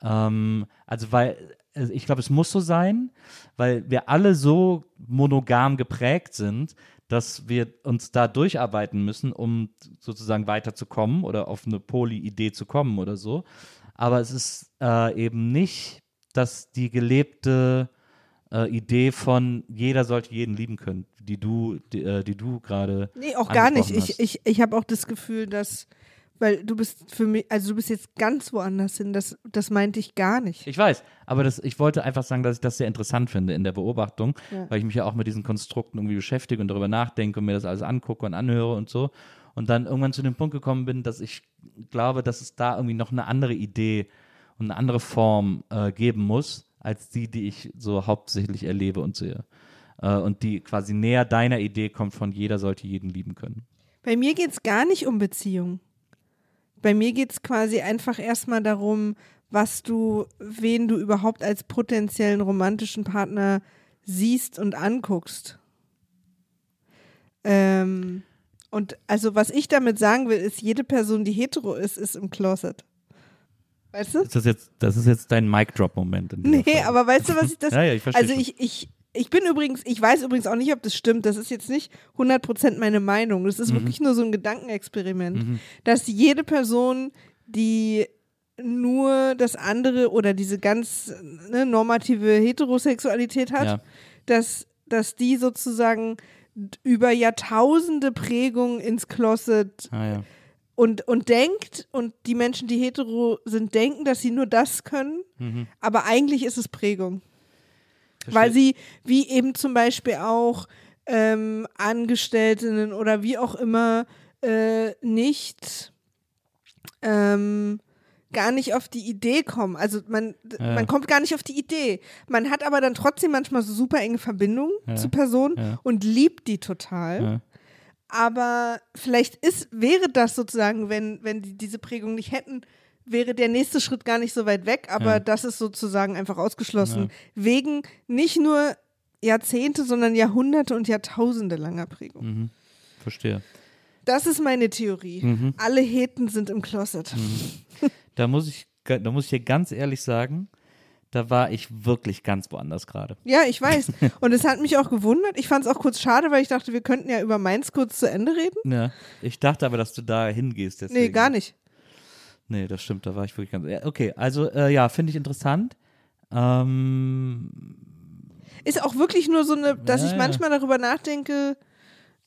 ähm, also weil, also ich glaube, es muss so sein, weil wir alle so monogam geprägt sind, dass wir uns da durcharbeiten müssen, um sozusagen weiterzukommen oder auf eine Poly-Idee zu kommen oder so. Aber es ist äh, eben nicht, dass die gelebte äh, Idee von jeder sollte jeden lieben können, die du, die, äh, die du gerade. Nee, auch gar nicht. angesprochen Ich, hast. ich, ich habe auch das Gefühl, dass, weil du bist für mich, also du bist jetzt ganz woanders hin, das, das meinte ich gar nicht. Ich weiß, aber das, ich wollte einfach sagen, dass ich das sehr interessant finde in der Beobachtung, Ja. weil ich mich ja auch mit diesen Konstrukten irgendwie beschäftige und darüber nachdenke und mir das alles angucke und anhöre und so. Und dann irgendwann zu dem Punkt gekommen bin, dass ich glaube, dass es da irgendwie noch eine andere Idee und eine andere Form äh, geben muss, als die, die ich so hauptsächlich erlebe und sehe. Äh, und die quasi näher deiner Idee kommt von jeder sollte jeden lieben können. Bei mir geht es gar nicht um Beziehung. Bei mir geht es quasi einfach erstmal darum, was du, wen du überhaupt als potenziellen romantischen Partner siehst und anguckst. Ähm, und also was ich damit sagen will, ist, jede Person, die hetero ist, ist im Closet. Weißt du? Ist das jetzt, das ist jetzt dein Mic-Drop-Moment. Nee, Folge. aber weißt du, was ich das. Ja, ja, ich verstehe also schon. ich, ich, ich bin übrigens, ich weiß übrigens auch nicht, ob das stimmt. Das ist jetzt nicht 100% meine Meinung. Das ist wirklich nur so ein Gedankenexperiment, dass jede Person, die nur das andere oder diese ganz ne, normative Heterosexualität hat, Ja. dass, dass die sozusagen über Jahrtausende Prägung ins Closet Ah, ja. und, und denkt, und die Menschen, die hetero sind, denken, dass sie nur das können, aber eigentlich ist es Prägung. Weil sie, wie eben zum Beispiel auch ähm, Angestellten oder wie auch immer, äh, nicht ähm, gar nicht auf die Idee kommen. Also man, Ja. man kommt gar nicht auf die Idee. Man hat aber dann trotzdem manchmal so super enge Verbindungen Ja. zu Personen Ja. und liebt die total. Aber vielleicht ist, wäre das sozusagen, wenn, wenn die diese Prägung nicht hätten, wäre der nächste Schritt gar nicht so weit weg, aber Ja. das ist sozusagen einfach ausgeschlossen. Wegen nicht nur Jahrzehnte, sondern Jahrhunderte und Jahrtausende langer Prägung. Mhm. Verstehe. Das ist meine Theorie. Mhm. Alle Heten sind im Closet. Da muss ich, da muss ich dir ganz ehrlich sagen, da war ich wirklich ganz woanders gerade. Ja, ich weiß. Und es hat mich auch gewundert. Ich fand es auch kurz schade, weil ich dachte, wir könnten ja über Mainz kurz zu Ende reden. Ja. Ich dachte aber, dass du da hingehst. Deswegen. Nee, gar nicht. Nee, das stimmt, da war ich wirklich ganz. Ja, okay, also äh, ja, finde ich interessant. Ähm, Ist auch wirklich nur so eine, dass Ja, ich ja. manchmal darüber nachdenke,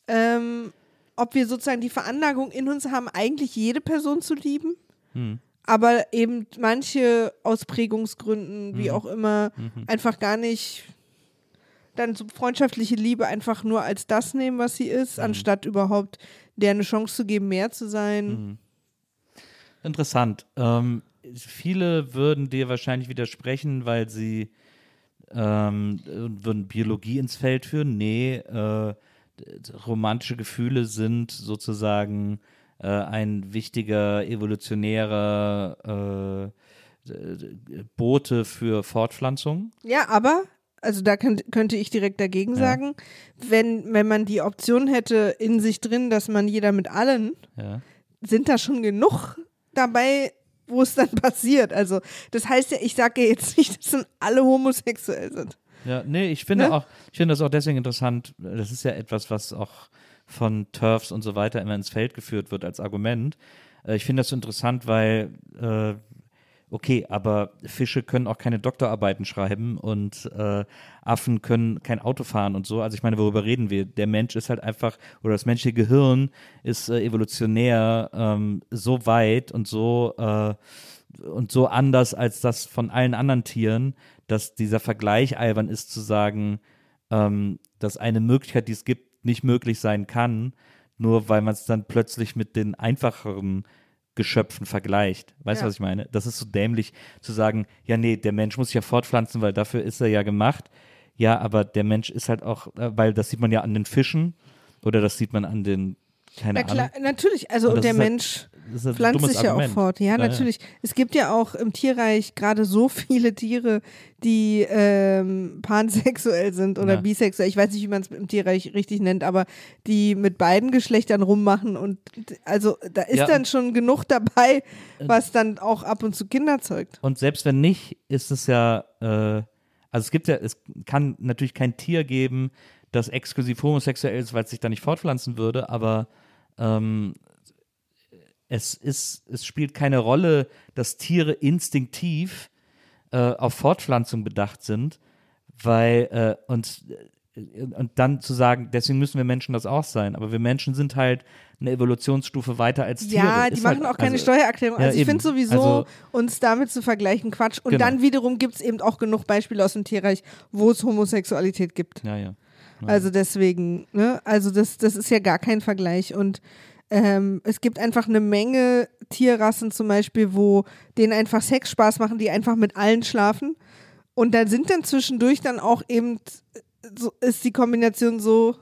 ähm, ob wir sozusagen die Veranlagung in uns haben, eigentlich jede Person zu lieben. hm, Aber eben manche aus Prägungsgründen, wie Mhm. auch immer, einfach gar nicht dann so freundschaftliche Liebe einfach nur als das nehmen, was sie ist, Mhm. anstatt überhaupt der eine Chance zu geben, mehr zu sein. Interessant. Ähm, viele würden dir wahrscheinlich widersprechen, weil sie ähm, würden Biologie ins Feld führen. Nee, äh, romantische Gefühle sind sozusagen äh, ein wichtiger evolutionärer äh, äh, Bote für Fortpflanzung. Ja, aber, also da könnt, könnte ich direkt dagegen sagen, wenn, wenn man die Option hätte in sich drin, dass man jeder mit allen, Ja. sind da schon genug dabei, wo es dann passiert. Also das heißt ja, ich sage ja jetzt nicht, dass dann alle homosexuell sind. Ja, nee, ich finde Ne? auch, ich finde das auch deswegen interessant. Das ist ja etwas, was auch von Turfs und so weiter immer ins Feld geführt wird als Argument. Äh, Ich finde das so interessant, weil, äh, okay, aber Fische können auch keine Doktorarbeiten schreiben und äh, Affen können kein Auto fahren und so. Also ich meine, worüber reden wir? Der Mensch ist halt einfach, oder das menschliche Gehirn ist äh, evolutionär ähm, so weit und so äh, und so anders als das von allen anderen Tieren, dass dieser Vergleich albern ist zu sagen, ähm, dass eine Möglichkeit, die es gibt, nicht möglich sein kann, nur weil man es dann plötzlich mit den einfacheren Geschöpfen vergleicht. Weißt du, Ja. was ich meine? Das ist so dämlich zu sagen, ja, nee, der Mensch muss sich ja fortpflanzen, weil dafür ist er ja gemacht. Ja, aber der Mensch ist halt auch, äh, weil das sieht man ja an den Fischen oder das sieht man an den, keine Na klar, Ahnung. natürlich. Also Und der halt- Mensch ein pflanzt sich ja auch fort. Ja, Ja, ja. natürlich. Es gibt ja auch im Tierreich gerade so viele Tiere, die ähm, pansexuell sind oder Ja. bisexuell. Ich weiß nicht, wie man es im Tierreich richtig nennt, aber die mit beiden Geschlechtern rummachen und also da ist Ja. dann schon genug dabei, was dann auch ab und zu Kinder zeugt. Und selbst wenn nicht, ist es ja, äh, also es gibt ja, es kann natürlich kein Tier geben, das exklusiv homosexuell ist, weil es sich da nicht fortpflanzen würde, aber ähm, es ist, es spielt keine Rolle, dass Tiere instinktiv äh, auf Fortpflanzung bedacht sind, weil äh, und und dann zu sagen, deswegen müssen wir Menschen das auch sein, aber wir Menschen sind halt eine Evolutionsstufe weiter als Tiere. Ja, die Ist machen halt, auch keine also, Steuererklärung. ja, Also ich eben. finde sowieso, Also- uns damit zu vergleichen, Quatsch. Und Genau. dann wiederum gibt es eben auch genug Beispiele aus dem Tierreich, wo es Homosexualität gibt. Ja, ja. Also deswegen, ne? Also das, das ist ja gar kein Vergleich. Und ähm, es gibt einfach eine Menge Tierrassen zum Beispiel, wo denen einfach Sex Spaß machen, die einfach mit allen schlafen. Und da sind dann zwischendurch dann auch eben, so ist die Kombination so,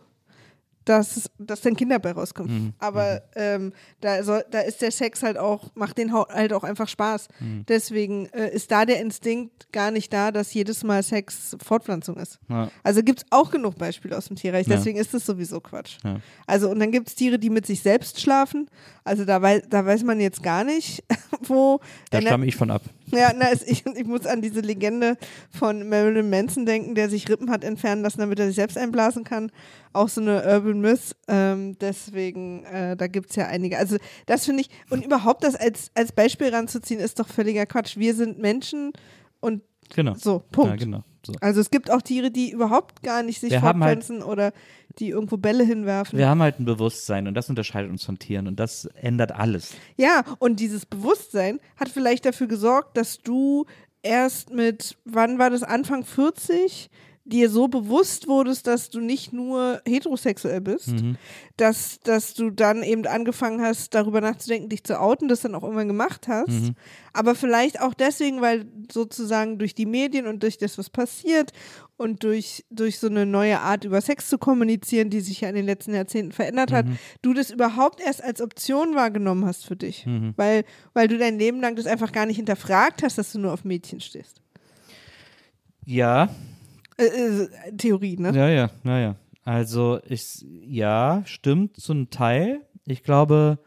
dass, dass dann Kinder bei rauskommen. Mhm. Aber ähm, da, soll, da ist der Sex halt auch, macht den halt auch einfach Spaß. Mhm. Deswegen äh, ist da der Instinkt gar nicht da, dass jedes Mal Sex Fortpflanzung ist. Ja. Also gibt es auch genug Beispiele aus dem Tierreich, Ja. deswegen ist das sowieso Quatsch. Ja. Also und dann gibt es Tiere, die mit sich selbst schlafen. Also da, wei da weiß man jetzt gar nicht, wo. Da stamme ich von ab. Ja, na, ich, ich muss an diese Legende von Marilyn Manson denken, der sich Rippen hat entfernen lassen, damit er sich selbst einblasen kann. Auch so eine Urban Myth. Ähm, deswegen, äh, da gibt es ja einige. Also, das finde ich, und überhaupt das als, als Beispiel ranzuziehen, ist doch völliger Quatsch. Wir sind Menschen und Genau. so, Punkt. Ja, genau. So. Also es gibt auch Tiere, die überhaupt gar nicht sich Wir halt- oder die irgendwo Bälle hinwerfen. Wir haben halt ein Bewusstsein und das unterscheidet uns von Tieren und das ändert alles. Ja, und dieses Bewusstsein hat vielleicht dafür gesorgt, dass du erst mit, wann war das, Anfang 40, dir so bewusst wurdest, dass du nicht nur heterosexuell bist, dass, dass du dann eben angefangen hast, darüber nachzudenken, dich zu outen, das dann auch irgendwann gemacht hast. Aber vielleicht auch deswegen, weil sozusagen durch die Medien und durch das, was passiert und durch, durch so eine neue Art über Sex zu kommunizieren, die sich ja in den letzten Jahrzehnten verändert hat, du das überhaupt erst als Option wahrgenommen hast für dich. Weil, weil du dein Leben lang das einfach gar nicht hinterfragt hast, dass du nur auf Mädchen stehst. Ja, Äh, äh, Theorie, ne? Ja, ja, naja. Also ich, ja, stimmt zum Teil. Ich glaube,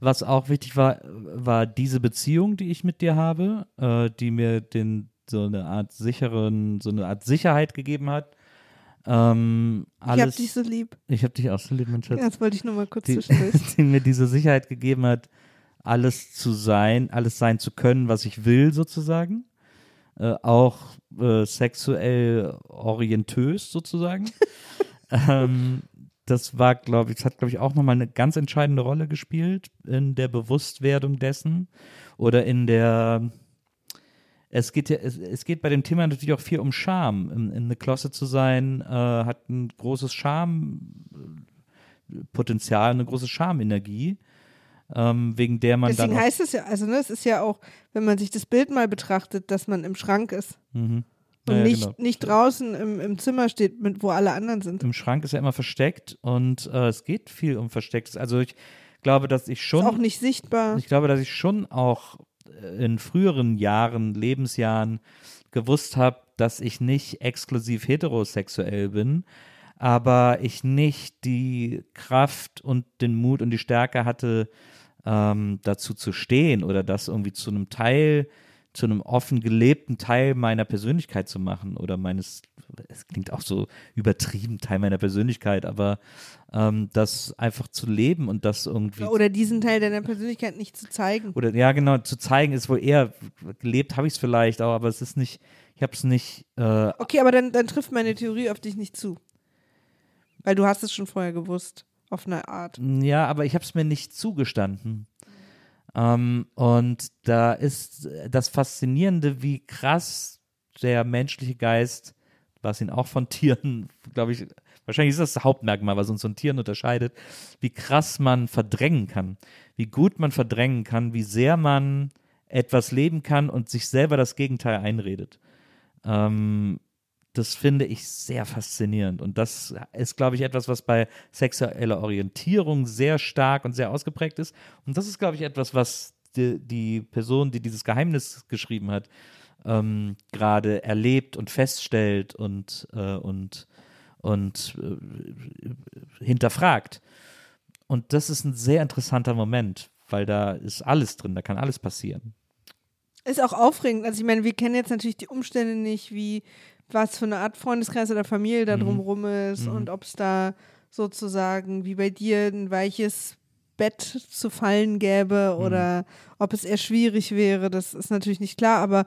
was auch wichtig war, war diese Beziehung, die ich mit dir habe, äh, die mir den so eine Art sicheren, so eine Art Sicherheit gegeben hat. Ähm, Ich alles, hab dich so lieb. ich hab dich auch so lieb, mein Schatz. Ja, das wollte ich nur mal kurz die, die mir diese Sicherheit gegeben hat, alles zu sein, alles sein zu können, was ich will, sozusagen. Äh, auch äh, sexuell orientös, sozusagen. ähm, das war, glaube ich, hat, glaube ich, auch nochmal eine ganz entscheidende Rolle gespielt in der Bewusstwerdung dessen oder in der es geht ja, es, es geht bei dem Thema natürlich auch viel um Scham. In, in the Closet zu sein, äh, hat ein großes Schampotenzial, eine große Schamenergie, ähm, wegen der man Deswegen dann. Auch, heißt es ja, also ne, es ist ja auch, wenn man sich das Bild mal betrachtet, dass man im Schrank ist mhm. und Ja, ja, nicht, genau. nicht draußen im, im Zimmer steht, mit, wo alle anderen sind. Im Schrank ist ja immer versteckt und äh, es geht viel um Verstecktes. Also ich glaube, dass ich schon. Ist auch nicht sichtbar. Ich glaube, dass ich schon auch äh, in früheren Jahren, Lebensjahren gewusst habe, dass ich nicht exklusiv heterosexuell bin, aber ich nicht die Kraft und den Mut und die Stärke hatte, ähm, dazu zu stehen oder das irgendwie zu einem Teil, zu einem offen gelebten Teil meiner Persönlichkeit zu machen oder meines, es klingt auch so übertrieben, Teil meiner Persönlichkeit, aber ähm, das einfach zu leben und das irgendwie Oder diesen Teil deiner Persönlichkeit nicht zu zeigen. oder ja, genau, zu zeigen ist wohl eher, gelebt habe ich es vielleicht auch, aber es ist nicht, ich habe es nicht, äh, Okay, aber dann, dann trifft meine Theorie auf dich nicht zu. Weil du hast es schon vorher gewusst, auf eine Art. ja, aber ich habe es mir nicht zugestanden. Ähm, und da ist das Faszinierende, wie krass der menschliche Geist, was ihn auch von Tieren, glaube ich, wahrscheinlich ist das das Hauptmerkmal, was uns von Tieren unterscheidet, wie krass man verdrängen kann, wie gut man verdrängen kann, wie sehr man etwas leben kann und sich selber das Gegenteil einredet. Ähm, das finde ich sehr faszinierend. Und das ist, glaube ich, etwas, was bei sexueller Orientierung sehr stark und sehr ausgeprägt ist. Und das ist, glaube ich, etwas, was die, die Person, die dieses Geheimnis geschrieben hat, ähm, gerade erlebt und feststellt und, äh, und, und äh, hinterfragt. Und das ist ein sehr interessanter Moment, weil da ist alles drin, da kann alles passieren. Ist auch aufregend. Also ich meine, wir kennen jetzt natürlich die Umstände nicht, wie was für eine Art Freundeskreis oder Familie da drumherum ist und ob es da sozusagen wie bei dir ein weiches Bett zu fallen gäbe oder ob es eher schwierig wäre. Das ist natürlich nicht klar, aber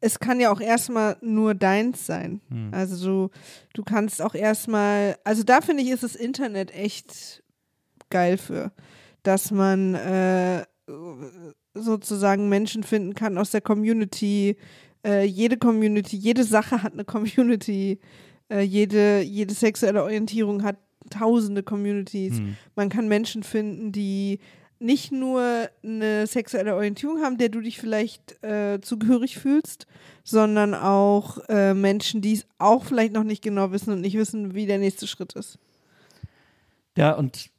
es kann ja auch erstmal nur deins sein. Also du, du kannst auch erstmal, also da finde ich, ist das Internet echt geil für, dass man äh, sozusagen Menschen finden kann aus der Community. Äh, jede Community, jede Sache hat eine Community. Äh, jede, jede sexuelle Orientierung hat tausende Communities. Man kann Menschen finden, die nicht nur eine sexuelle Orientierung haben, der du dich vielleicht äh, zugehörig fühlst, sondern auch äh, Menschen, die es auch vielleicht noch nicht genau wissen und nicht wissen, wie der nächste Schritt ist. Ja, und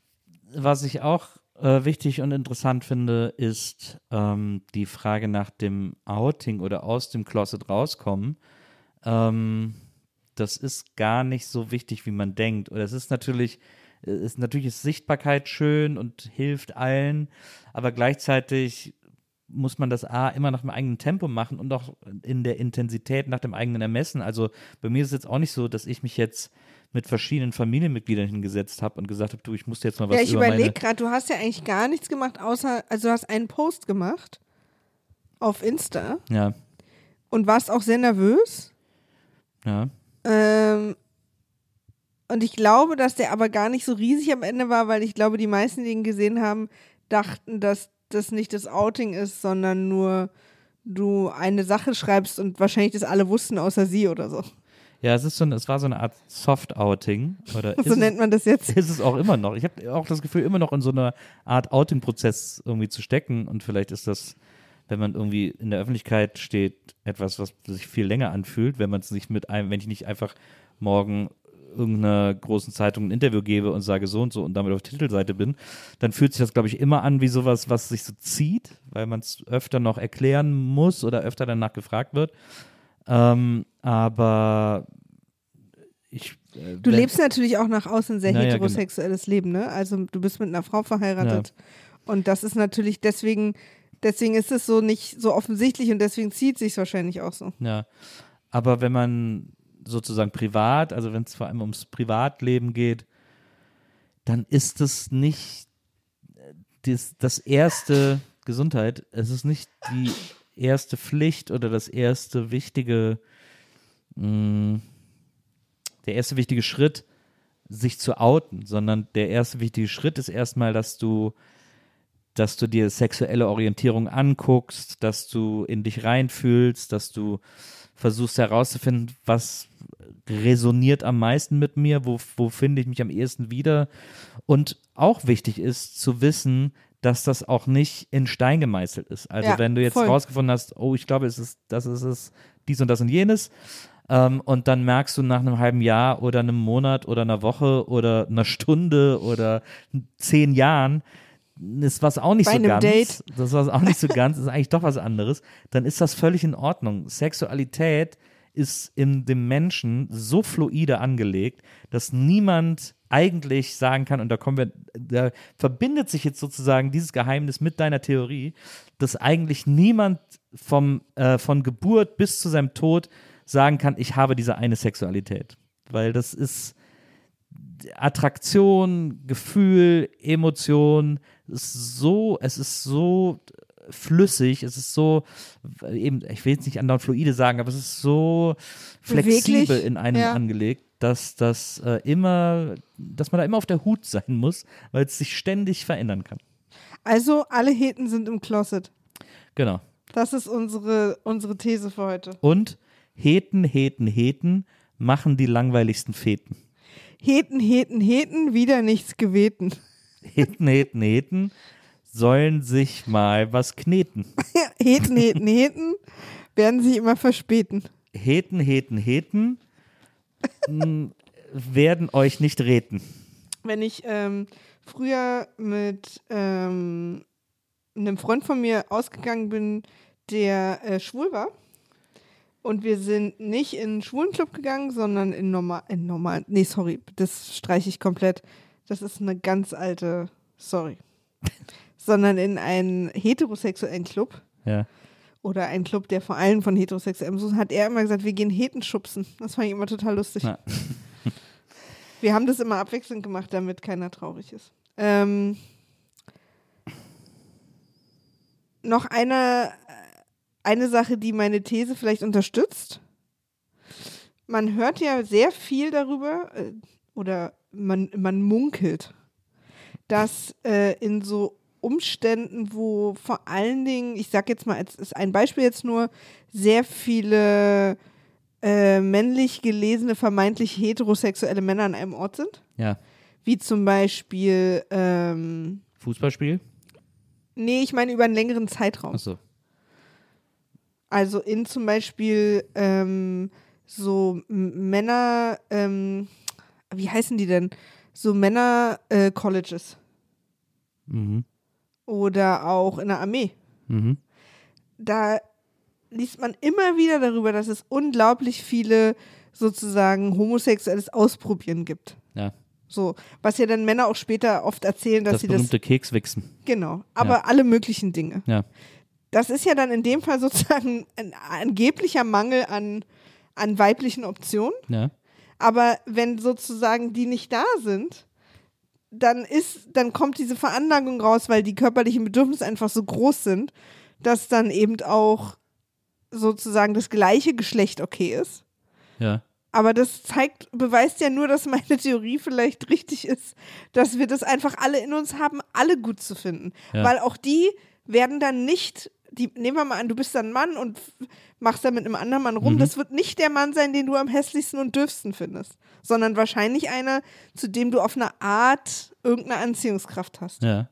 was ich auch äh, wichtig und interessant finde, ist ähm, die Frage nach dem Outing oder aus dem Closet rauskommen. Ähm, das ist gar nicht so wichtig, wie man denkt. Oder es ist natürlich, äh, ist natürlich ist Sichtbarkeit schön und hilft allen, aber gleichzeitig muss man das A immer nach dem eigenen Tempo machen und auch in der Intensität nach dem eigenen Ermessen. Also bei mir ist es jetzt auch nicht so, dass ich mich jetzt mit verschiedenen Familienmitgliedern hingesetzt habe und gesagt habe, du, ich muss jetzt mal was Ja, ich über überlege gerade, du hast ja eigentlich gar nichts gemacht, außer, also du hast einen Post gemacht auf Insta Ja, und warst auch sehr nervös. ja. Ähm, und ich glaube, dass der aber gar nicht so riesig am Ende war, weil ich glaube, die meisten, die ihn gesehen haben, dachten, dass das nicht das Outing ist, sondern nur du eine Sache schreibst und wahrscheinlich das alle wussten, außer sie oder so. Ja, es ist so, ein- es war so eine Art Soft-Outing. Oder So nennt man das jetzt. ist es auch immer noch. Ich habe auch das Gefühl, immer noch in so einer Art Outing-Prozess irgendwie zu stecken. Und vielleicht ist das, wenn man irgendwie in der Öffentlichkeit steht, etwas, was sich viel länger anfühlt, wenn man es nicht mit einem, wenn ich nicht einfach morgen irgendeiner großen Zeitung ein Interview gebe und sage so und so und damit auf Titelseite bin, dann fühlt sich das, glaube ich, immer an wie sowas, was sich so zieht, weil man es öfter noch erklären muss oder öfter danach gefragt wird. Ähm, aber ich. äh, Du lebst natürlich auch nach außen ein sehr Naja, genau. heterosexuelles Leben, ne? Also du bist mit einer Frau verheiratet. Und das ist natürlich deswegen, deswegen ist es so nicht so offensichtlich und deswegen zieht sich wahrscheinlich auch so. Ja, aber wenn man sozusagen privat, also wenn es vor allem ums Privatleben geht, dann ist es nicht äh, das, das erste Gesundheit, es ist nicht die erste Pflicht oder das erste wichtige, mh, der erste wichtige Schritt, sich zu outen, sondern der erste wichtige Schritt ist erstmal, dass du dass du dir sexuelle Orientierung anguckst, dass du in dich reinfühlst, dass du versuchst herauszufinden, was resoniert am meisten mit mir, wo, wo finde ich mich am ehesten wieder. Und auch wichtig ist zu wissen, dass das auch nicht in Stein gemeißelt ist. Also Ja, wenn du jetzt voll. rausgefunden hast, oh, ich glaube, es ist, das ist es, dies und das und jenes, ähm, und dann merkst du nach einem halben Jahr oder einem Monat oder einer Woche oder einer Stunde oder zehn Jahren, ist was auch nicht Bei so ganz. Date. Das war auch nicht so ganz, ist eigentlich doch was anderes. Dann ist das völlig in Ordnung. Sexualität ist in dem Menschen so fluide angelegt, dass niemand eigentlich sagen kann, und da kommen wir, da verbindet sich jetzt sozusagen dieses Geheimnis mit deiner Theorie, dass eigentlich niemand vom, äh, von Geburt bis zu seinem Tod sagen kann, ich habe diese eine Sexualität. Weil das ist, Attraktion, Gefühl, Emotion, ist so, es ist so flüssig, es ist so, eben, ich will jetzt nicht andauernd fluide sagen, aber es ist so flexibel Beweglich, in einem ja. angelegt, dass das äh, immer, dass man da immer auf der Hut sein muss, weil es sich ständig verändern kann. Also alle Heten sind im Closet. Genau. Das ist unsere, unsere These für heute. Und Heten, Heten, Heten machen die langweiligsten Feten. Heten, Heten, Heten, wieder nichts geweten. Heten, Heten, Heten sollen sich mal was kneten. Heten, Heten, Heten werden sich immer verspäten. Heten, Heten, Heten m, werden euch nicht reten. Wenn ich ähm, früher mit ähm, einem Freund von mir ausgegangen bin, der äh, schwul war, und wir sind nicht in einen Schwulenclub gegangen, sondern in normal, in normal, nee, sorry, das streiche ich komplett. Das ist eine ganz alte, sorry. Sondern in einen heterosexuellen Club Ja. oder einen Club, der vor allem von heterosexuellem so hat er immer gesagt, wir gehen Heten schubsen. Das fand ich immer total lustig. Ja. Wir haben das immer abwechselnd gemacht, damit keiner traurig ist. Ähm, noch eine, eine Sache, die meine These vielleicht unterstützt. Man hört ja sehr viel darüber, äh, oder man, man munkelt, dass äh, in so Umständen, wo vor allen Dingen, ich sag jetzt mal als ist ein Beispiel jetzt nur, sehr viele äh, männlich gelesene, vermeintlich heterosexuelle Männer an einem Ort sind. Ja. Wie zum Beispiel, ähm, Fußballspiel? nee, ich meine über einen längeren Zeitraum. Achso. Also in zum Beispiel ähm, so Männer, ähm, wie heißen die denn? So Männer-Colleges. Mhm. Oder auch in der Armee. Mhm. Da liest man immer wieder darüber, dass es unglaublich viele sozusagen homosexuelles Ausprobieren gibt. Ja. So, was ja dann Männer auch später oft erzählen, dass Das sie das berühmte Kekswichsen. Genau, aber alle möglichen Dinge. Ja. Das ist ja dann in dem Fall sozusagen ein angeblicher Mangel an, an weiblichen Optionen. Ja. Aber wenn sozusagen die nicht da sind, dann ist, dann kommt diese Veranlagung raus, weil die körperlichen Bedürfnisse einfach so groß sind, dass dann eben auch sozusagen das gleiche Geschlecht okay ist. Ja. Aber das zeigt, beweist ja nur, dass meine Theorie vielleicht richtig ist, dass wir das einfach alle in uns haben, alle gut zu finden. Ja. Weil auch die werden dann nicht, die, nehmen wir mal an, du bist dann ein Mann und machst da mit einem anderen Mann rum. Mhm. Das wird nicht der Mann sein, den du am hässlichsten und dürfsten findest, sondern wahrscheinlich einer, zu dem du auf eine Art irgendeine Anziehungskraft hast. Ja.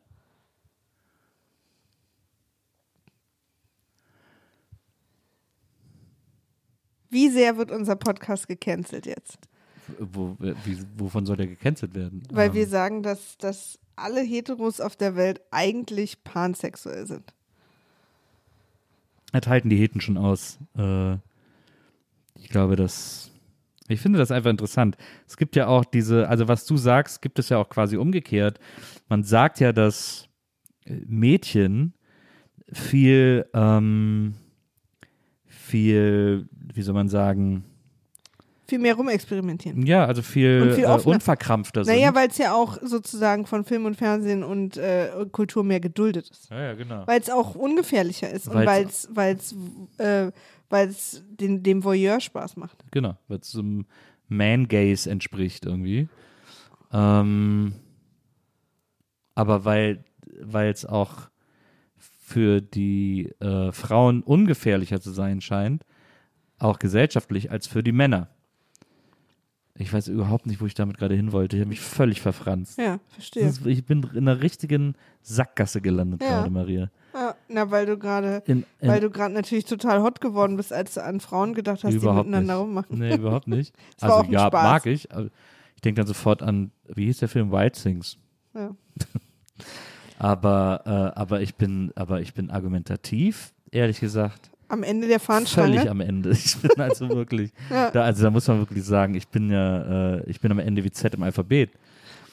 Wie sehr wird unser Podcast gecancelt jetzt? Wo, wie, wovon soll der gecancelt werden? Weil Ähm, wir sagen, dass, dass alle Heteros auf der Welt eigentlich pansexuell sind. Das halten die Heten schon aus. Äh, ich glaube, das. Ich finde das einfach interessant. Es gibt ja auch diese, also was du sagst, gibt es ja auch quasi umgekehrt. Man sagt ja, dass äh, Mädchen viel, ähm, viel, wie soll man sagen, Viel mehr rumexperimentieren. ja, also viel, viel äh, unverkrampfter sind. Naja, weil es ja auch sozusagen von Film und Fernsehen und äh, Kultur mehr geduldet ist. ja, ja, genau. Weil es auch ungefährlicher ist und weil Weil's- es weil's, äh, weil's den, dem Voyeur Spaß macht. Genau, weil es zum Man-Gaze entspricht irgendwie. Ähm, aber weil es auch für die äh, Frauen ungefährlicher zu sein scheint, auch gesellschaftlich, als für die Männer. Ich weiß überhaupt nicht, wo ich damit gerade hin wollte. Ich habe mich völlig verfranst. Ja, verstehe. Ist, ich bin in einer richtigen Sackgasse gelandet Ja. gerade, Maria. Ja, na, weil du gerade weil du gerade natürlich total hot geworden bist, als du an Frauen gedacht hast, die miteinander nicht. rummachen. Nee, überhaupt nicht. Also auch ein ja, Spaß. mag ich. Ich denke dann sofort an, wie hieß der Film Wild Things? Ja. Aber, äh, aber ich bin, aber ich bin argumentativ, ehrlich gesagt, Am Ende der völlig Fahnenstange. am Ende. Ich bin also wirklich, Ja. da, also da muss man wirklich sagen, ich bin ja, äh, ich bin am Ende wie Z im Alphabet.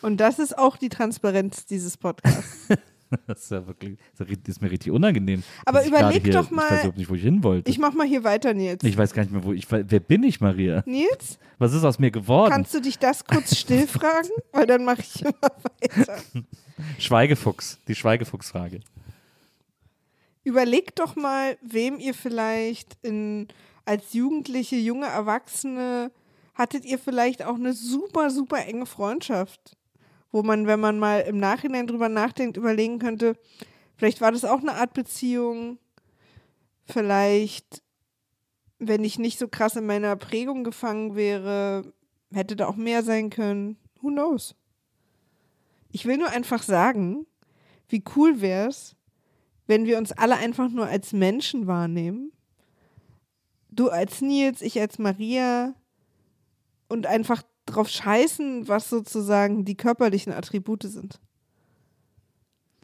Und das ist auch die Transparenz dieses Podcasts. Das ist ja wirklich, das ist mir richtig unangenehm. Aber überleg hier, doch mal- Ich weiß überhaupt nicht, wo ich hin wollte. Ich mach mal hier weiter, Nils. Ich weiß gar nicht mehr, wo ich, wer bin ich, Maria? Nils, Was ist aus mir geworden? kannst du dich das kurz still fragen? Weil dann mache ich immer weiter. Schweigefuchs, die Schweigefuchsfrage. Überlegt doch mal, wem ihr vielleicht in, als Jugendliche, junge Erwachsene, hattet ihr vielleicht auch eine super, super enge Freundschaft, wo man, wenn man mal im Nachhinein drüber nachdenkt, überlegen könnte, vielleicht war das auch eine Art Beziehung, vielleicht, wenn ich nicht so krass in meiner Prägung gefangen wäre, hätte da auch mehr sein können. Who knows? Ich will nur einfach sagen, wie cool wär's, wenn wir uns alle einfach nur als Menschen wahrnehmen. Du als Nils, ich als Maria und einfach drauf scheißen, was sozusagen die körperlichen Attribute sind.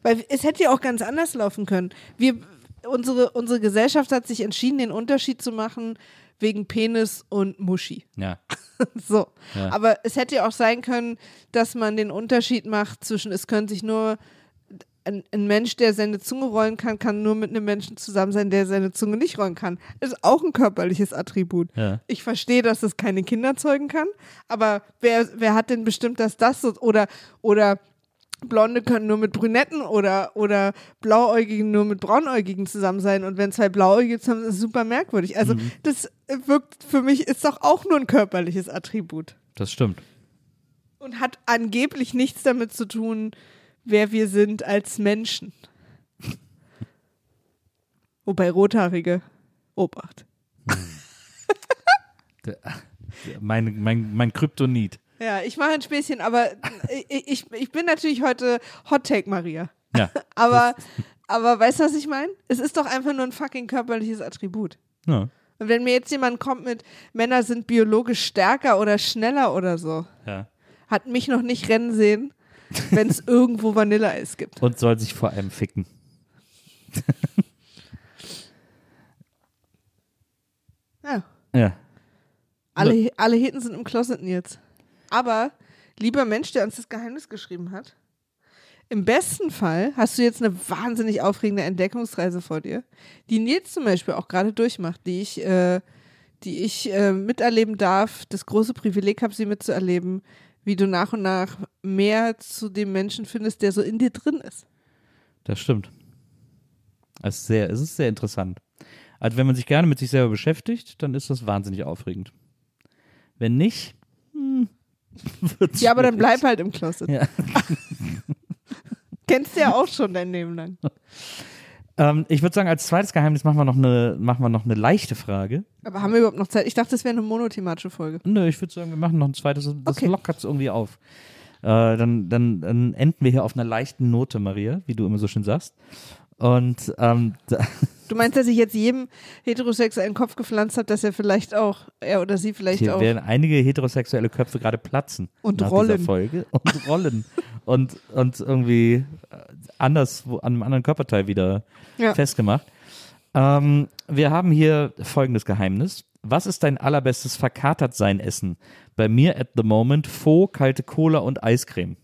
Weil es hätte ja auch ganz anders laufen können. Wir, unsere, unsere Gesellschaft hat sich entschieden, den Unterschied zu machen wegen Penis und Muschi. Ja. So. Ja. Aber es hätte ja auch sein können, dass man den Unterschied macht zwischen, es könnte sich nur ein, ein Mensch, der seine Zunge rollen kann, kann nur mit einem Menschen zusammen sein, der seine Zunge nicht rollen kann. Das ist auch ein körperliches Attribut. Ja. Ich verstehe, dass es keine Kinder zeugen kann, aber wer, wer hat denn bestimmt, dass das so, oder, oder Blonde können nur mit Brünetten oder, oder Blauäugigen nur mit Braunäugigen zusammen sein. Und wenn zwei Blauäugige zusammen sind, ist es super merkwürdig. Also, das wirkt für mich, ist doch auch nur ein körperliches Attribut. Das stimmt. Und hat angeblich nichts damit zu tun, wer wir sind als Menschen. Wobei Rothaarige, Obacht. Der, der, mein, mein, mein Kryptonit. Ja, ich mache ein Späßchen, aber ich, ich, ich bin natürlich heute Hot Take Maria. Ja. Aber, aber weißt du, was ich meine? Es ist doch einfach nur ein fucking körperliches Attribut. ja. Und wenn mir jetzt jemand kommt mit, Männer sind biologisch stärker oder schneller oder so, ja. hat mich noch nicht rennen sehen, wenn es irgendwo Vanilleeis gibt. Und soll sich vor allem ficken. Ja. Ja. Alle, alle Heten sind im Closet jetzt. Aber, lieber Mensch, der uns das Geheimnis geschrieben hat, Im besten Fall hast du jetzt eine wahnsinnig aufregende Entdeckungsreise vor dir, die Nils zum Beispiel auch gerade durchmacht, die ich, äh, die ich äh, miterleben darf, das große Privileg habe, sie mitzuerleben, wie du nach und nach mehr zu dem Menschen findest, der so in dir drin ist. Das stimmt. Es ist sehr, es ist sehr interessant. Also wenn man sich gerne mit sich selber beschäftigt, dann ist das wahnsinnig aufregend. Wenn nicht, hm, wird's Ja, aber dann bleib halt im Closet. Ja. Kennst du ja auch schon dein Leben lang. Ähm, ich würde sagen, als zweites Geheimnis machen wir noch eine, machen wir noch eine leichte Frage. Aber haben wir überhaupt noch Zeit? Ich dachte, das wäre eine monothematische Folge. Nö, ich würde sagen, wir machen noch ein zweites. Das Okay. lockert es irgendwie auf. Äh, dann, dann, dann enden wir hier auf einer leichten Note, Maria, wie du immer so schön sagst. Und ähm, da, Du meinst, dass ich jetzt jedem heterosexuellen Kopf gepflanzt habe, dass er vielleicht auch, er oder sie vielleicht hier auch. werden einige heterosexuelle Köpfe gerade platzen. Und nach rollen. Dieser Folge. Und rollen. und, und irgendwie äh, anders, an einem anderen Körperteil wieder Ja. festgemacht. Ähm, wir haben hier folgendes Geheimnis. Was ist dein allerbestes Verkatert-Sein-Essen? Bei mir at the moment Faux, kalte Cola und Eiscreme.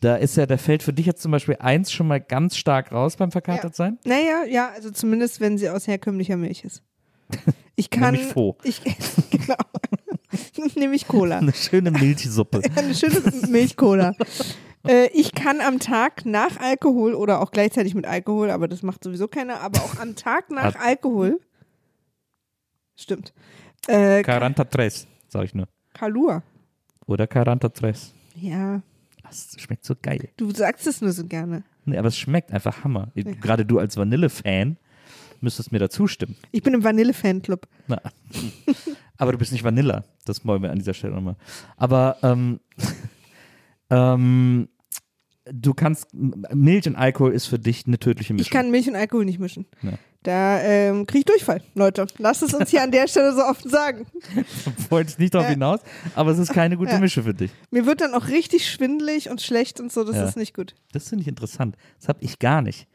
Da ist ja, da fällt für dich jetzt zum Beispiel eins schon mal ganz stark raus beim Verkatert-Sein. Naja, ja, also zumindest, wenn sie aus herkömmlicher Milch ist. Ich kann. Nämlich Faux. Ich, genau. Nämlich Cola. Eine schöne Milchsuppe. Eine schöne Milchcola. äh, ich kann am Tag nach Alkohol oder auch gleichzeitig mit Alkohol, aber das macht sowieso keiner, aber auch am Tag nach. Alkohol. Stimmt. Äh, 43, sag ich nur. Kalua. Oder 43. Ja, Das schmeckt so geil. du sagst es nur so gerne. Nee, aber es schmeckt einfach Hammer. Gerade du als Vanille-Fan müsstest mir da zustimmen. Ich bin im Vanille-Fanclub. Aber du bist nicht Vanilla. Das wollen wir an dieser Stelle nochmal. Aber ähm, ähm, du kannst, Milch und Alkohol ist für dich eine tödliche Mischung. Ich kann Milch und Alkohol nicht mischen. Ja. Da ähm, kriege ich Durchfall, Leute. Lasst es uns hier an der Stelle so offen sagen. wollte ich nicht darauf Ja. hinaus, aber es ist keine gute Ja. Mische für dich. Mir wird dann auch richtig schwindelig und schlecht und so. Das ist nicht gut. Das finde ich interessant. Das habe ich gar nicht.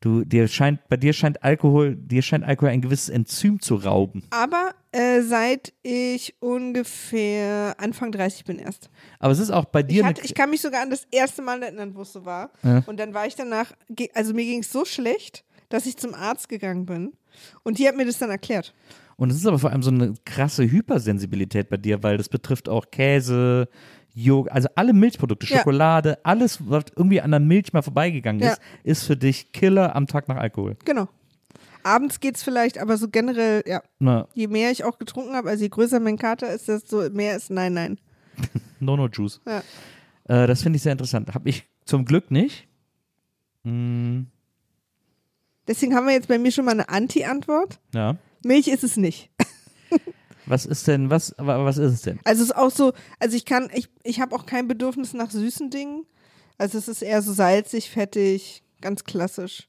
Du, dir scheint, bei dir scheint Alkohol, dir scheint Alkohol ein gewisses Enzym zu rauben. Aber äh, seit ich ungefähr Anfang 30 bin erst. Aber es ist auch bei dir Ich, hatte, ich kann mich sogar an das erste Mal erinnern, wo es so war. Ja. Und dann war ich danach, also mir ging es so schlecht, dass ich zum Arzt gegangen bin. Und die hat mir das dann erklärt. Und es ist aber vor allem so eine krasse Hypersensibilität bei dir, weil das betrifft auch Käse, Joghurt, also alle Milchprodukte, Ja. Schokolade, alles, was irgendwie an der Milch mal vorbeigegangen Ja. ist, ist für dich Killer am Tag nach Alkohol. Genau. Abends geht's vielleicht, aber so generell, ja, Na, je mehr ich auch getrunken habe, also je größer mein Kater ist, desto mehr ist Nein, Nein. No-No-Juice. Ja. Äh, das finde ich sehr interessant. Habe ich zum Glück nicht. Mm, Deswegen haben wir jetzt bei mir schon mal eine Anti-Antwort. ja. Milch ist es nicht. Was ist denn, was, wa- was ist es denn? Also es ist auch so, also ich kann, ich, ich habe auch kein Bedürfnis nach süßen Dingen. Also es ist eher so salzig, fettig, ganz klassisch.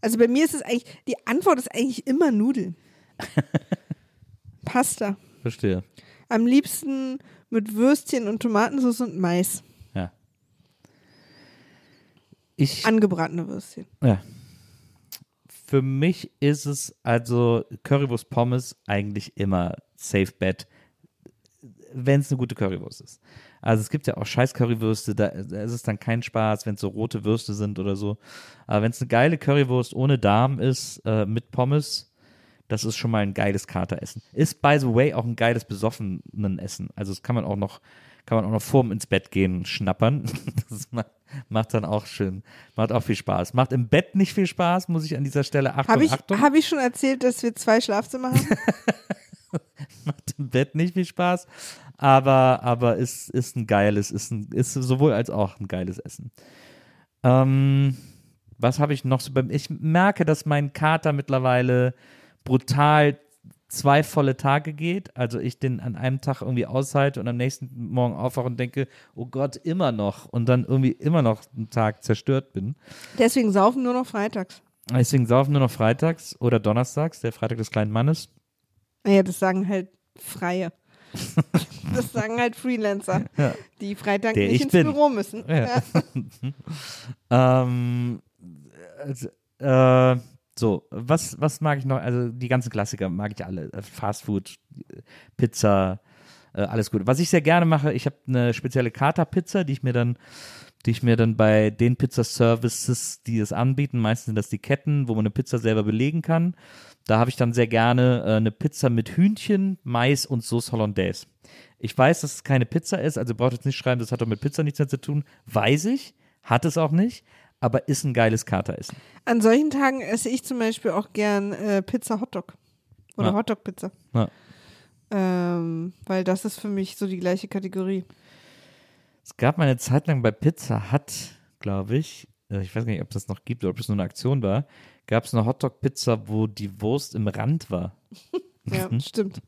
Also bei mir ist es eigentlich, die Antwort ist eigentlich immer Nudeln. Pasta. Verstehe. Am liebsten mit Würstchen und Tomatensauce und Mais. Ja. Ich, Angebratene Würstchen. ja. Für mich ist es also Currywurst Pommes eigentlich immer Safe Bet, wenn es eine gute Currywurst ist. Also es gibt ja auch scheiß Currywürste, da ist es dann kein Spaß, wenn es so rote Würste sind oder so. Aber wenn es eine geile Currywurst ohne Darm ist, äh, mit Pommes, das ist schon mal ein geiles Kateressen. Ist, by the way, auch ein geiles besoffenen Essen. Also das kann man auch noch, kann man auch noch vorm ins Bett gehen schnappern. Das macht, macht dann auch schön, macht auch viel Spaß. Macht im Bett nicht viel Spaß, muss ich an dieser Stelle Achtung, Habe ich, Achtung. hab ich schon erzählt, dass wir zwei Schlafzimmer haben? macht im Bett nicht viel Spaß, aber, aber ist, ist ein geiles, ist, ein, ist sowohl als auch ein geiles Essen. Ähm, was habe ich noch so beim, ich merke, dass mein Kater mittlerweile brutal zwei volle Tage geht, also ich den an einem Tag irgendwie aushalte und am nächsten Morgen aufwache und denke, oh Gott, immer noch und dann irgendwie immer noch einen Tag zerstört bin. Deswegen saufen nur noch freitags. Deswegen saufen nur noch freitags oder donnerstags, der Freitag des kleinen Mannes. Naja, das sagen halt Freie. das sagen halt Freelancer, Ja. die Freitag Der nicht ich ins bin. Büro müssen. Ja. ähm, also, äh, so, was, was mag ich noch? Also die ganzen Klassiker mag ich alle. Äh, Fast Food, äh, Pizza, äh, alles gut. Was ich sehr gerne mache, ich habe eine spezielle Kater-Pizza, die ich mir dann die ich mir dann bei den Pizza-Services, die es anbieten, meistens sind das die Ketten, wo man eine Pizza selber belegen kann. Da habe ich dann sehr gerne äh, eine Pizza mit Hühnchen, Mais und Sauce Hollandaise. Ich weiß, dass es keine Pizza ist, also braucht jetzt nicht schreiben, das hat doch mit Pizza nichts mehr zu tun. Weiß ich, hat es auch nicht, aber ist ein geiles Kateressen. An solchen Tagen esse ich zum Beispiel auch gern äh, Pizza Hotdog. Oder Ja. Hotdog-Pizza. Ja. Ähm, weil das ist für mich so die gleiche Kategorie. Es gab mal eine Zeit lang bei Pizza Hut, glaube ich, äh, ich weiß gar nicht, ob das noch gibt oder ob es nur eine Aktion war, gab es eine Hotdog-Pizza, wo die Wurst im Rand war. Ja, stimmt.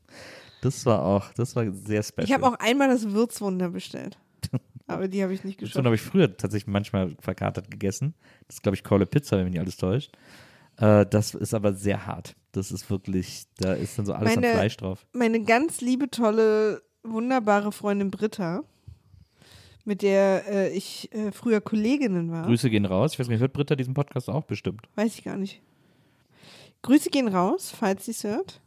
Das war auch, das war sehr special. Ich habe auch einmal das Würzwunder bestellt. Aber die habe ich nicht geschafft. habe ich früher tatsächlich manchmal verkatert gegessen. Das ist, glaube ich, Kohle Pizza, wenn mich nicht alles täuscht. Äh, das ist aber sehr hart. Das ist wirklich, da ist dann so alles Meine- an Fleisch drauf. Meine ganz liebe, tolle, wunderbare Freundin Britta, mit der äh, ich äh, früher Kolleginnen war. Grüße gehen raus. Ich weiß nicht, hört Britta diesen Podcast auch bestimmt? Weiß ich gar nicht. Grüße gehen raus, falls sie es hört.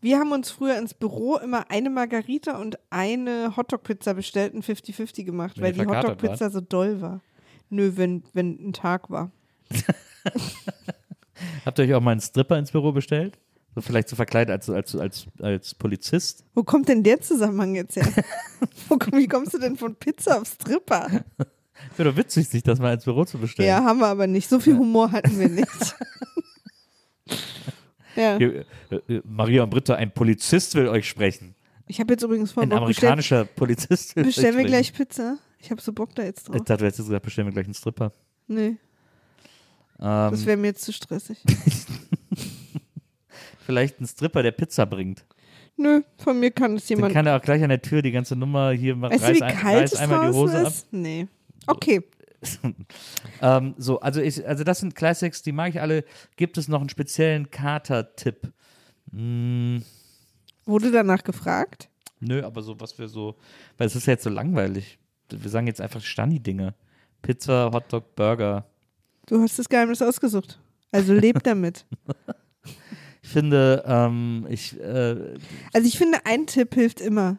Wir haben uns früher ins Büro immer eine Margarita und eine Hotdog-Pizza bestellt und 50-50 gemacht, Wenn weil die Hotdog-Pizza so doll war. Nö, wenn, wenn ein Tag war. Habt ihr euch auch mal einen Stripper ins Büro bestellt? So vielleicht so verkleidet als, als, als, als Polizist? Wo kommt denn der Zusammenhang jetzt her? Wo, wie kommst du denn von Pizza auf Stripper? Wäre doch witzig, sich das mal ins Büro zu bestellen. Ja, haben wir aber nicht. So viel Humor hatten wir nicht. ja. Hier, äh, Maria und Britta, ein Polizist will euch sprechen. Ich habe jetzt übrigens vor Ein Bock, bestell, amerikanischer Polizist will bestellen wir gleich Pizza. Ich habe so Bock da jetzt Ich drauf. dachte, du hättest gesagt, bestellen wir gleich einen Stripper. Nee, Ähm, das wäre mir jetzt zu stressig. vielleicht einen Stripper, der Pizza bringt. Nö, von mir kann es Dann jemand. kann er auch gleich an der Tür die ganze Nummer hier machen. Weißt du, reiß, wie ein, kalt reiß es einmal die Hose ab. ist? Nee. Okay. Ähm, so, also, ich, also das sind Classics, die mag ich alle. Gibt es noch einen speziellen Kater-Tipp? Hm, Wurde danach gefragt? nö, aber so, was wir so, weil es ist ja jetzt so langweilig. Wir sagen jetzt einfach Stani-Dinge. Pizza, Hotdog, Burger. Du hast das Geheimnis ausgesucht. Also leb damit. Ich finde, ähm, ich, äh, Also ich finde, ein Tipp hilft immer.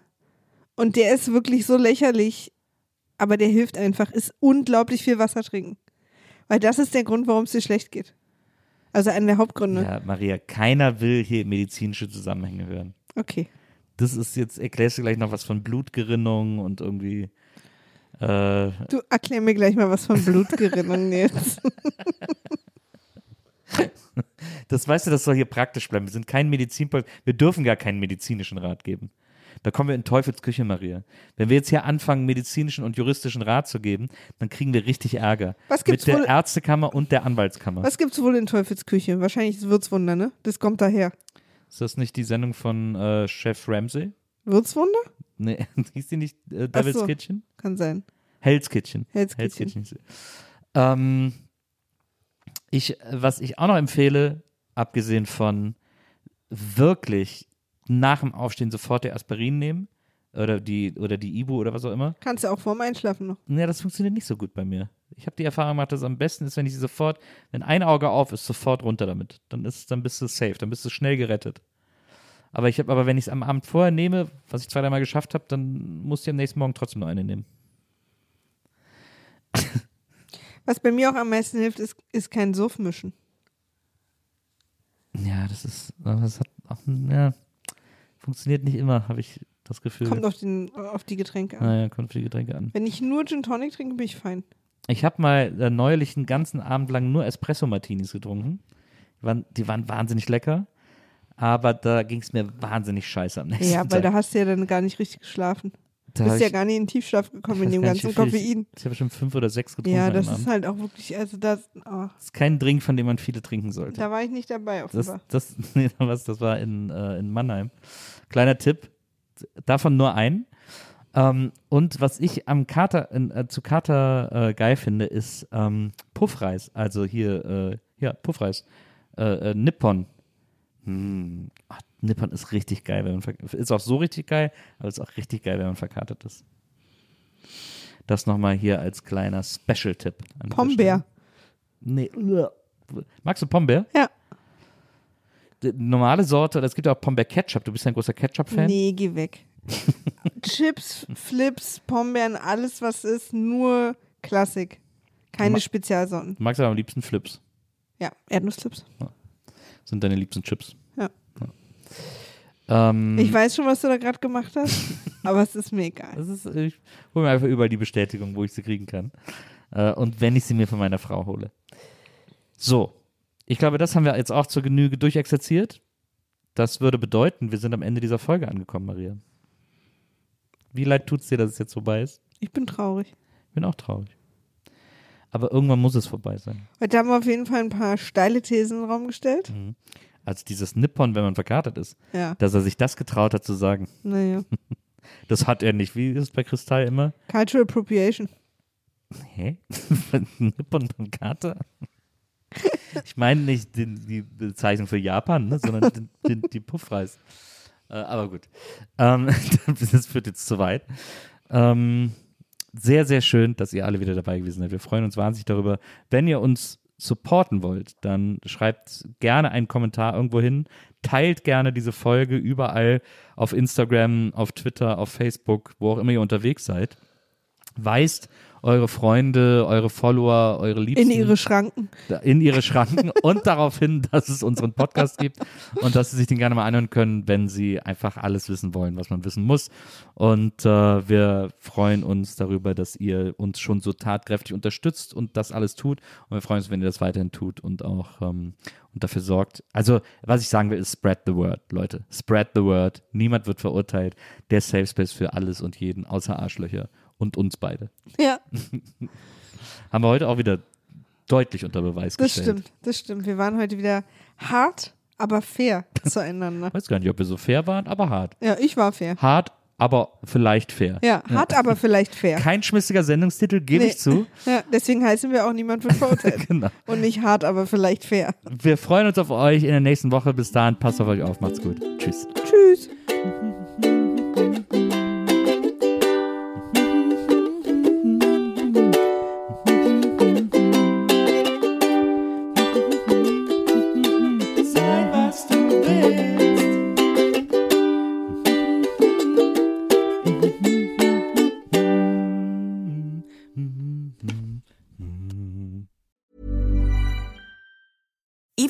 Und der ist wirklich so lächerlich, aber der hilft einfach, ist unglaublich viel Wasser trinken. Weil das ist der Grund, warum es dir schlecht geht. Also einer der Hauptgründe. ja, Maria, keiner will hier medizinische Zusammenhänge hören. Okay. Das ist jetzt, erklärst du gleich noch was von Blutgerinnung und irgendwie, äh, Du erklär mir gleich mal was von Blutgerinnung jetzt. Das weißt du, das soll hier praktisch bleiben. Wir sind kein Medizinpodcast. Wir dürfen gar keinen medizinischen Rat geben. Da kommen wir in Teufelsküche, Maria. Wenn wir jetzt hier anfangen, medizinischen und juristischen Rat zu geben, dann kriegen wir richtig Ärger. Was gibt's Mit der wohl- Ärztekammer und der Anwaltskammer. Was gibt's wohl in Teufelsküche? Wahrscheinlich das Würzwunder, ne? Das kommt daher. Ist das nicht die Sendung von äh, Chef Ramsay? Würzwunder? Nee, hieß die nicht äh, Devil's so. Kitchen? Kann sein. Hell's Kitchen. Hell's Hell's Kitchen. Kitchen. Ähm, ich, was ich auch noch empfehle, abgesehen von wirklich nach dem Aufstehen sofort der Aspirin nehmen oder die, oder die Ibu oder was auch immer. Kannst du auch vorm Einschlafen noch. Ja, das funktioniert nicht so gut bei mir. Ich habe die Erfahrung gemacht, dass es am besten ist, wenn ich sie sofort, wenn ein Auge auf ist, sofort runter damit. Dann ist, dann bist du safe, dann bist du schnell gerettet. Aber ich habe, aber wenn ich es am Abend vorher nehme, was ich zwei, dreimal geschafft habe, dann muss ich am nächsten Morgen trotzdem noch eine nehmen. Was bei mir auch am meisten hilft, ist, ist kein Suff mischen. Ja, das ist, das hat auch, ja, funktioniert nicht immer, habe ich das Gefühl. Kommt auf, den, auf die Getränke an. naja, kommt für die Getränke an. Wenn ich nur Gin Tonic trinke, bin ich fein. Ich habe mal äh, neulich einen ganzen Abend lang nur Espresso-Martinis getrunken. Die waren, die waren wahnsinnig lecker, aber da ging es mir wahnsinnig scheiße am nächsten Ja, weil Tag. da hast du ja dann gar nicht richtig geschlafen. Du bist ja gar nicht in den Tiefschlaf gekommen in dem ganzen Koffein. Ich, ich habe schon fünf oder sechs getrunken. Ja, das ist halt auch wirklich, also das, oh, Das ist kein Drink, von dem man viele trinken sollte. da war ich nicht dabei Das, offenbar. das, nee, was, das war in, äh, in Mannheim. Kleiner Tipp, davon nur ein. Ähm, und was ich am Kater, äh, zu Kater äh, geil finde, ist ähm, Puffreis. Also hier, äh, ja, Puffreis. Äh, äh, Nippon. Hm. Ach, Nippon ist richtig geil, wenn man ist auch so richtig geil, aber ist auch richtig geil, wenn man verkatert ist. Das nochmal hier als kleiner Special-Tipp. Pombeer. Nee. Magst du Pombeer? Ja. Die normale Sorte, es gibt ja auch Pombeer Ketchup. Du bist ja ein großer Ketchup-Fan. Nee, geh weg. Chips, Flips, Pombeeren, alles was ist, nur Klassik. Keine Ma- Spezialsorten. Du magst aber am liebsten Flips. Ja, Erdnusschips. Sind deine liebsten Chips. Ja. Ähm, Ich weiß schon, was du da gerade gemacht hast, aber es ist mir egal. Das ist, ich hole mir einfach überall die Bestätigung, wo ich sie kriegen kann. Äh, und wenn ich sie mir von meiner Frau hole. So, ich glaube, das haben wir jetzt auch zur Genüge durchexerziert. Das würde bedeuten, wir sind am Ende dieser Folge angekommen, Maria. Wie leid tut es dir, dass es jetzt vorbei ist? Ich bin traurig. Ich bin auch traurig. Aber irgendwann muss es vorbei sein. Heute haben wir auf jeden Fall ein paar steile Thesen in den Raum gestellt. Also dieses Nippon, wenn man verkatert ist, Ja, dass er sich das getraut hat zu sagen, naja. das hat er nicht. Wie ist es bei Kristall immer? Cultural Appropriation. Hä? Nippon beim Kater? Ich meine nicht den, die Bezeichnung für Japan, ne, sondern den, den, die Puffreis. Äh, aber gut. Ähm, das führt jetzt zu weit. Ähm, sehr, sehr schön, dass ihr alle wieder dabei gewesen seid. Wir freuen uns wahnsinnig darüber. Wenn ihr uns supporten wollt, dann schreibt gerne einen Kommentar irgendwo hin. Teilt gerne diese Folge überall auf Instagram, auf Twitter, auf Facebook, wo auch immer ihr unterwegs seid. Weist eure Freunde, eure Follower, eure Liebsten In ihre Schranken. in ihre Schranken und darauf hin, dass es unseren Podcast gibt und dass sie sich den gerne mal anhören können, wenn sie einfach alles wissen wollen, was man wissen muss. Und äh, wir freuen uns darüber, dass ihr uns schon so tatkräftig unterstützt und das alles tut. Und wir freuen uns, wenn ihr das weiterhin tut und auch ähm, und dafür sorgt. Also, was ich sagen will, ist spread the word, Leute. Spread the word. Niemand wird verurteilt. Der Safe Space für alles und jeden, außer Arschlöcher und uns beide. Ja, Haben wir heute auch wieder deutlich unter Beweis das gestellt. stimmt. Das stimmt. Wir waren heute wieder hart, aber fair zueinander. Ich weiß gar nicht, ob wir so fair waren, aber hart. Ja, ich war fair. Hart, aber vielleicht fair. Ja, hart, aber vielleicht fair. Kein schmissiger Sendungstitel, gebe Nee. ich zu. Ja, deswegen heißen wir auch niemand wird verurteilt. Genau. Und nicht hart, aber vielleicht fair. Wir freuen uns auf euch in der nächsten Woche. Bis dahin, passt auf euch auf. Macht's gut. Tschüss. Tschüss.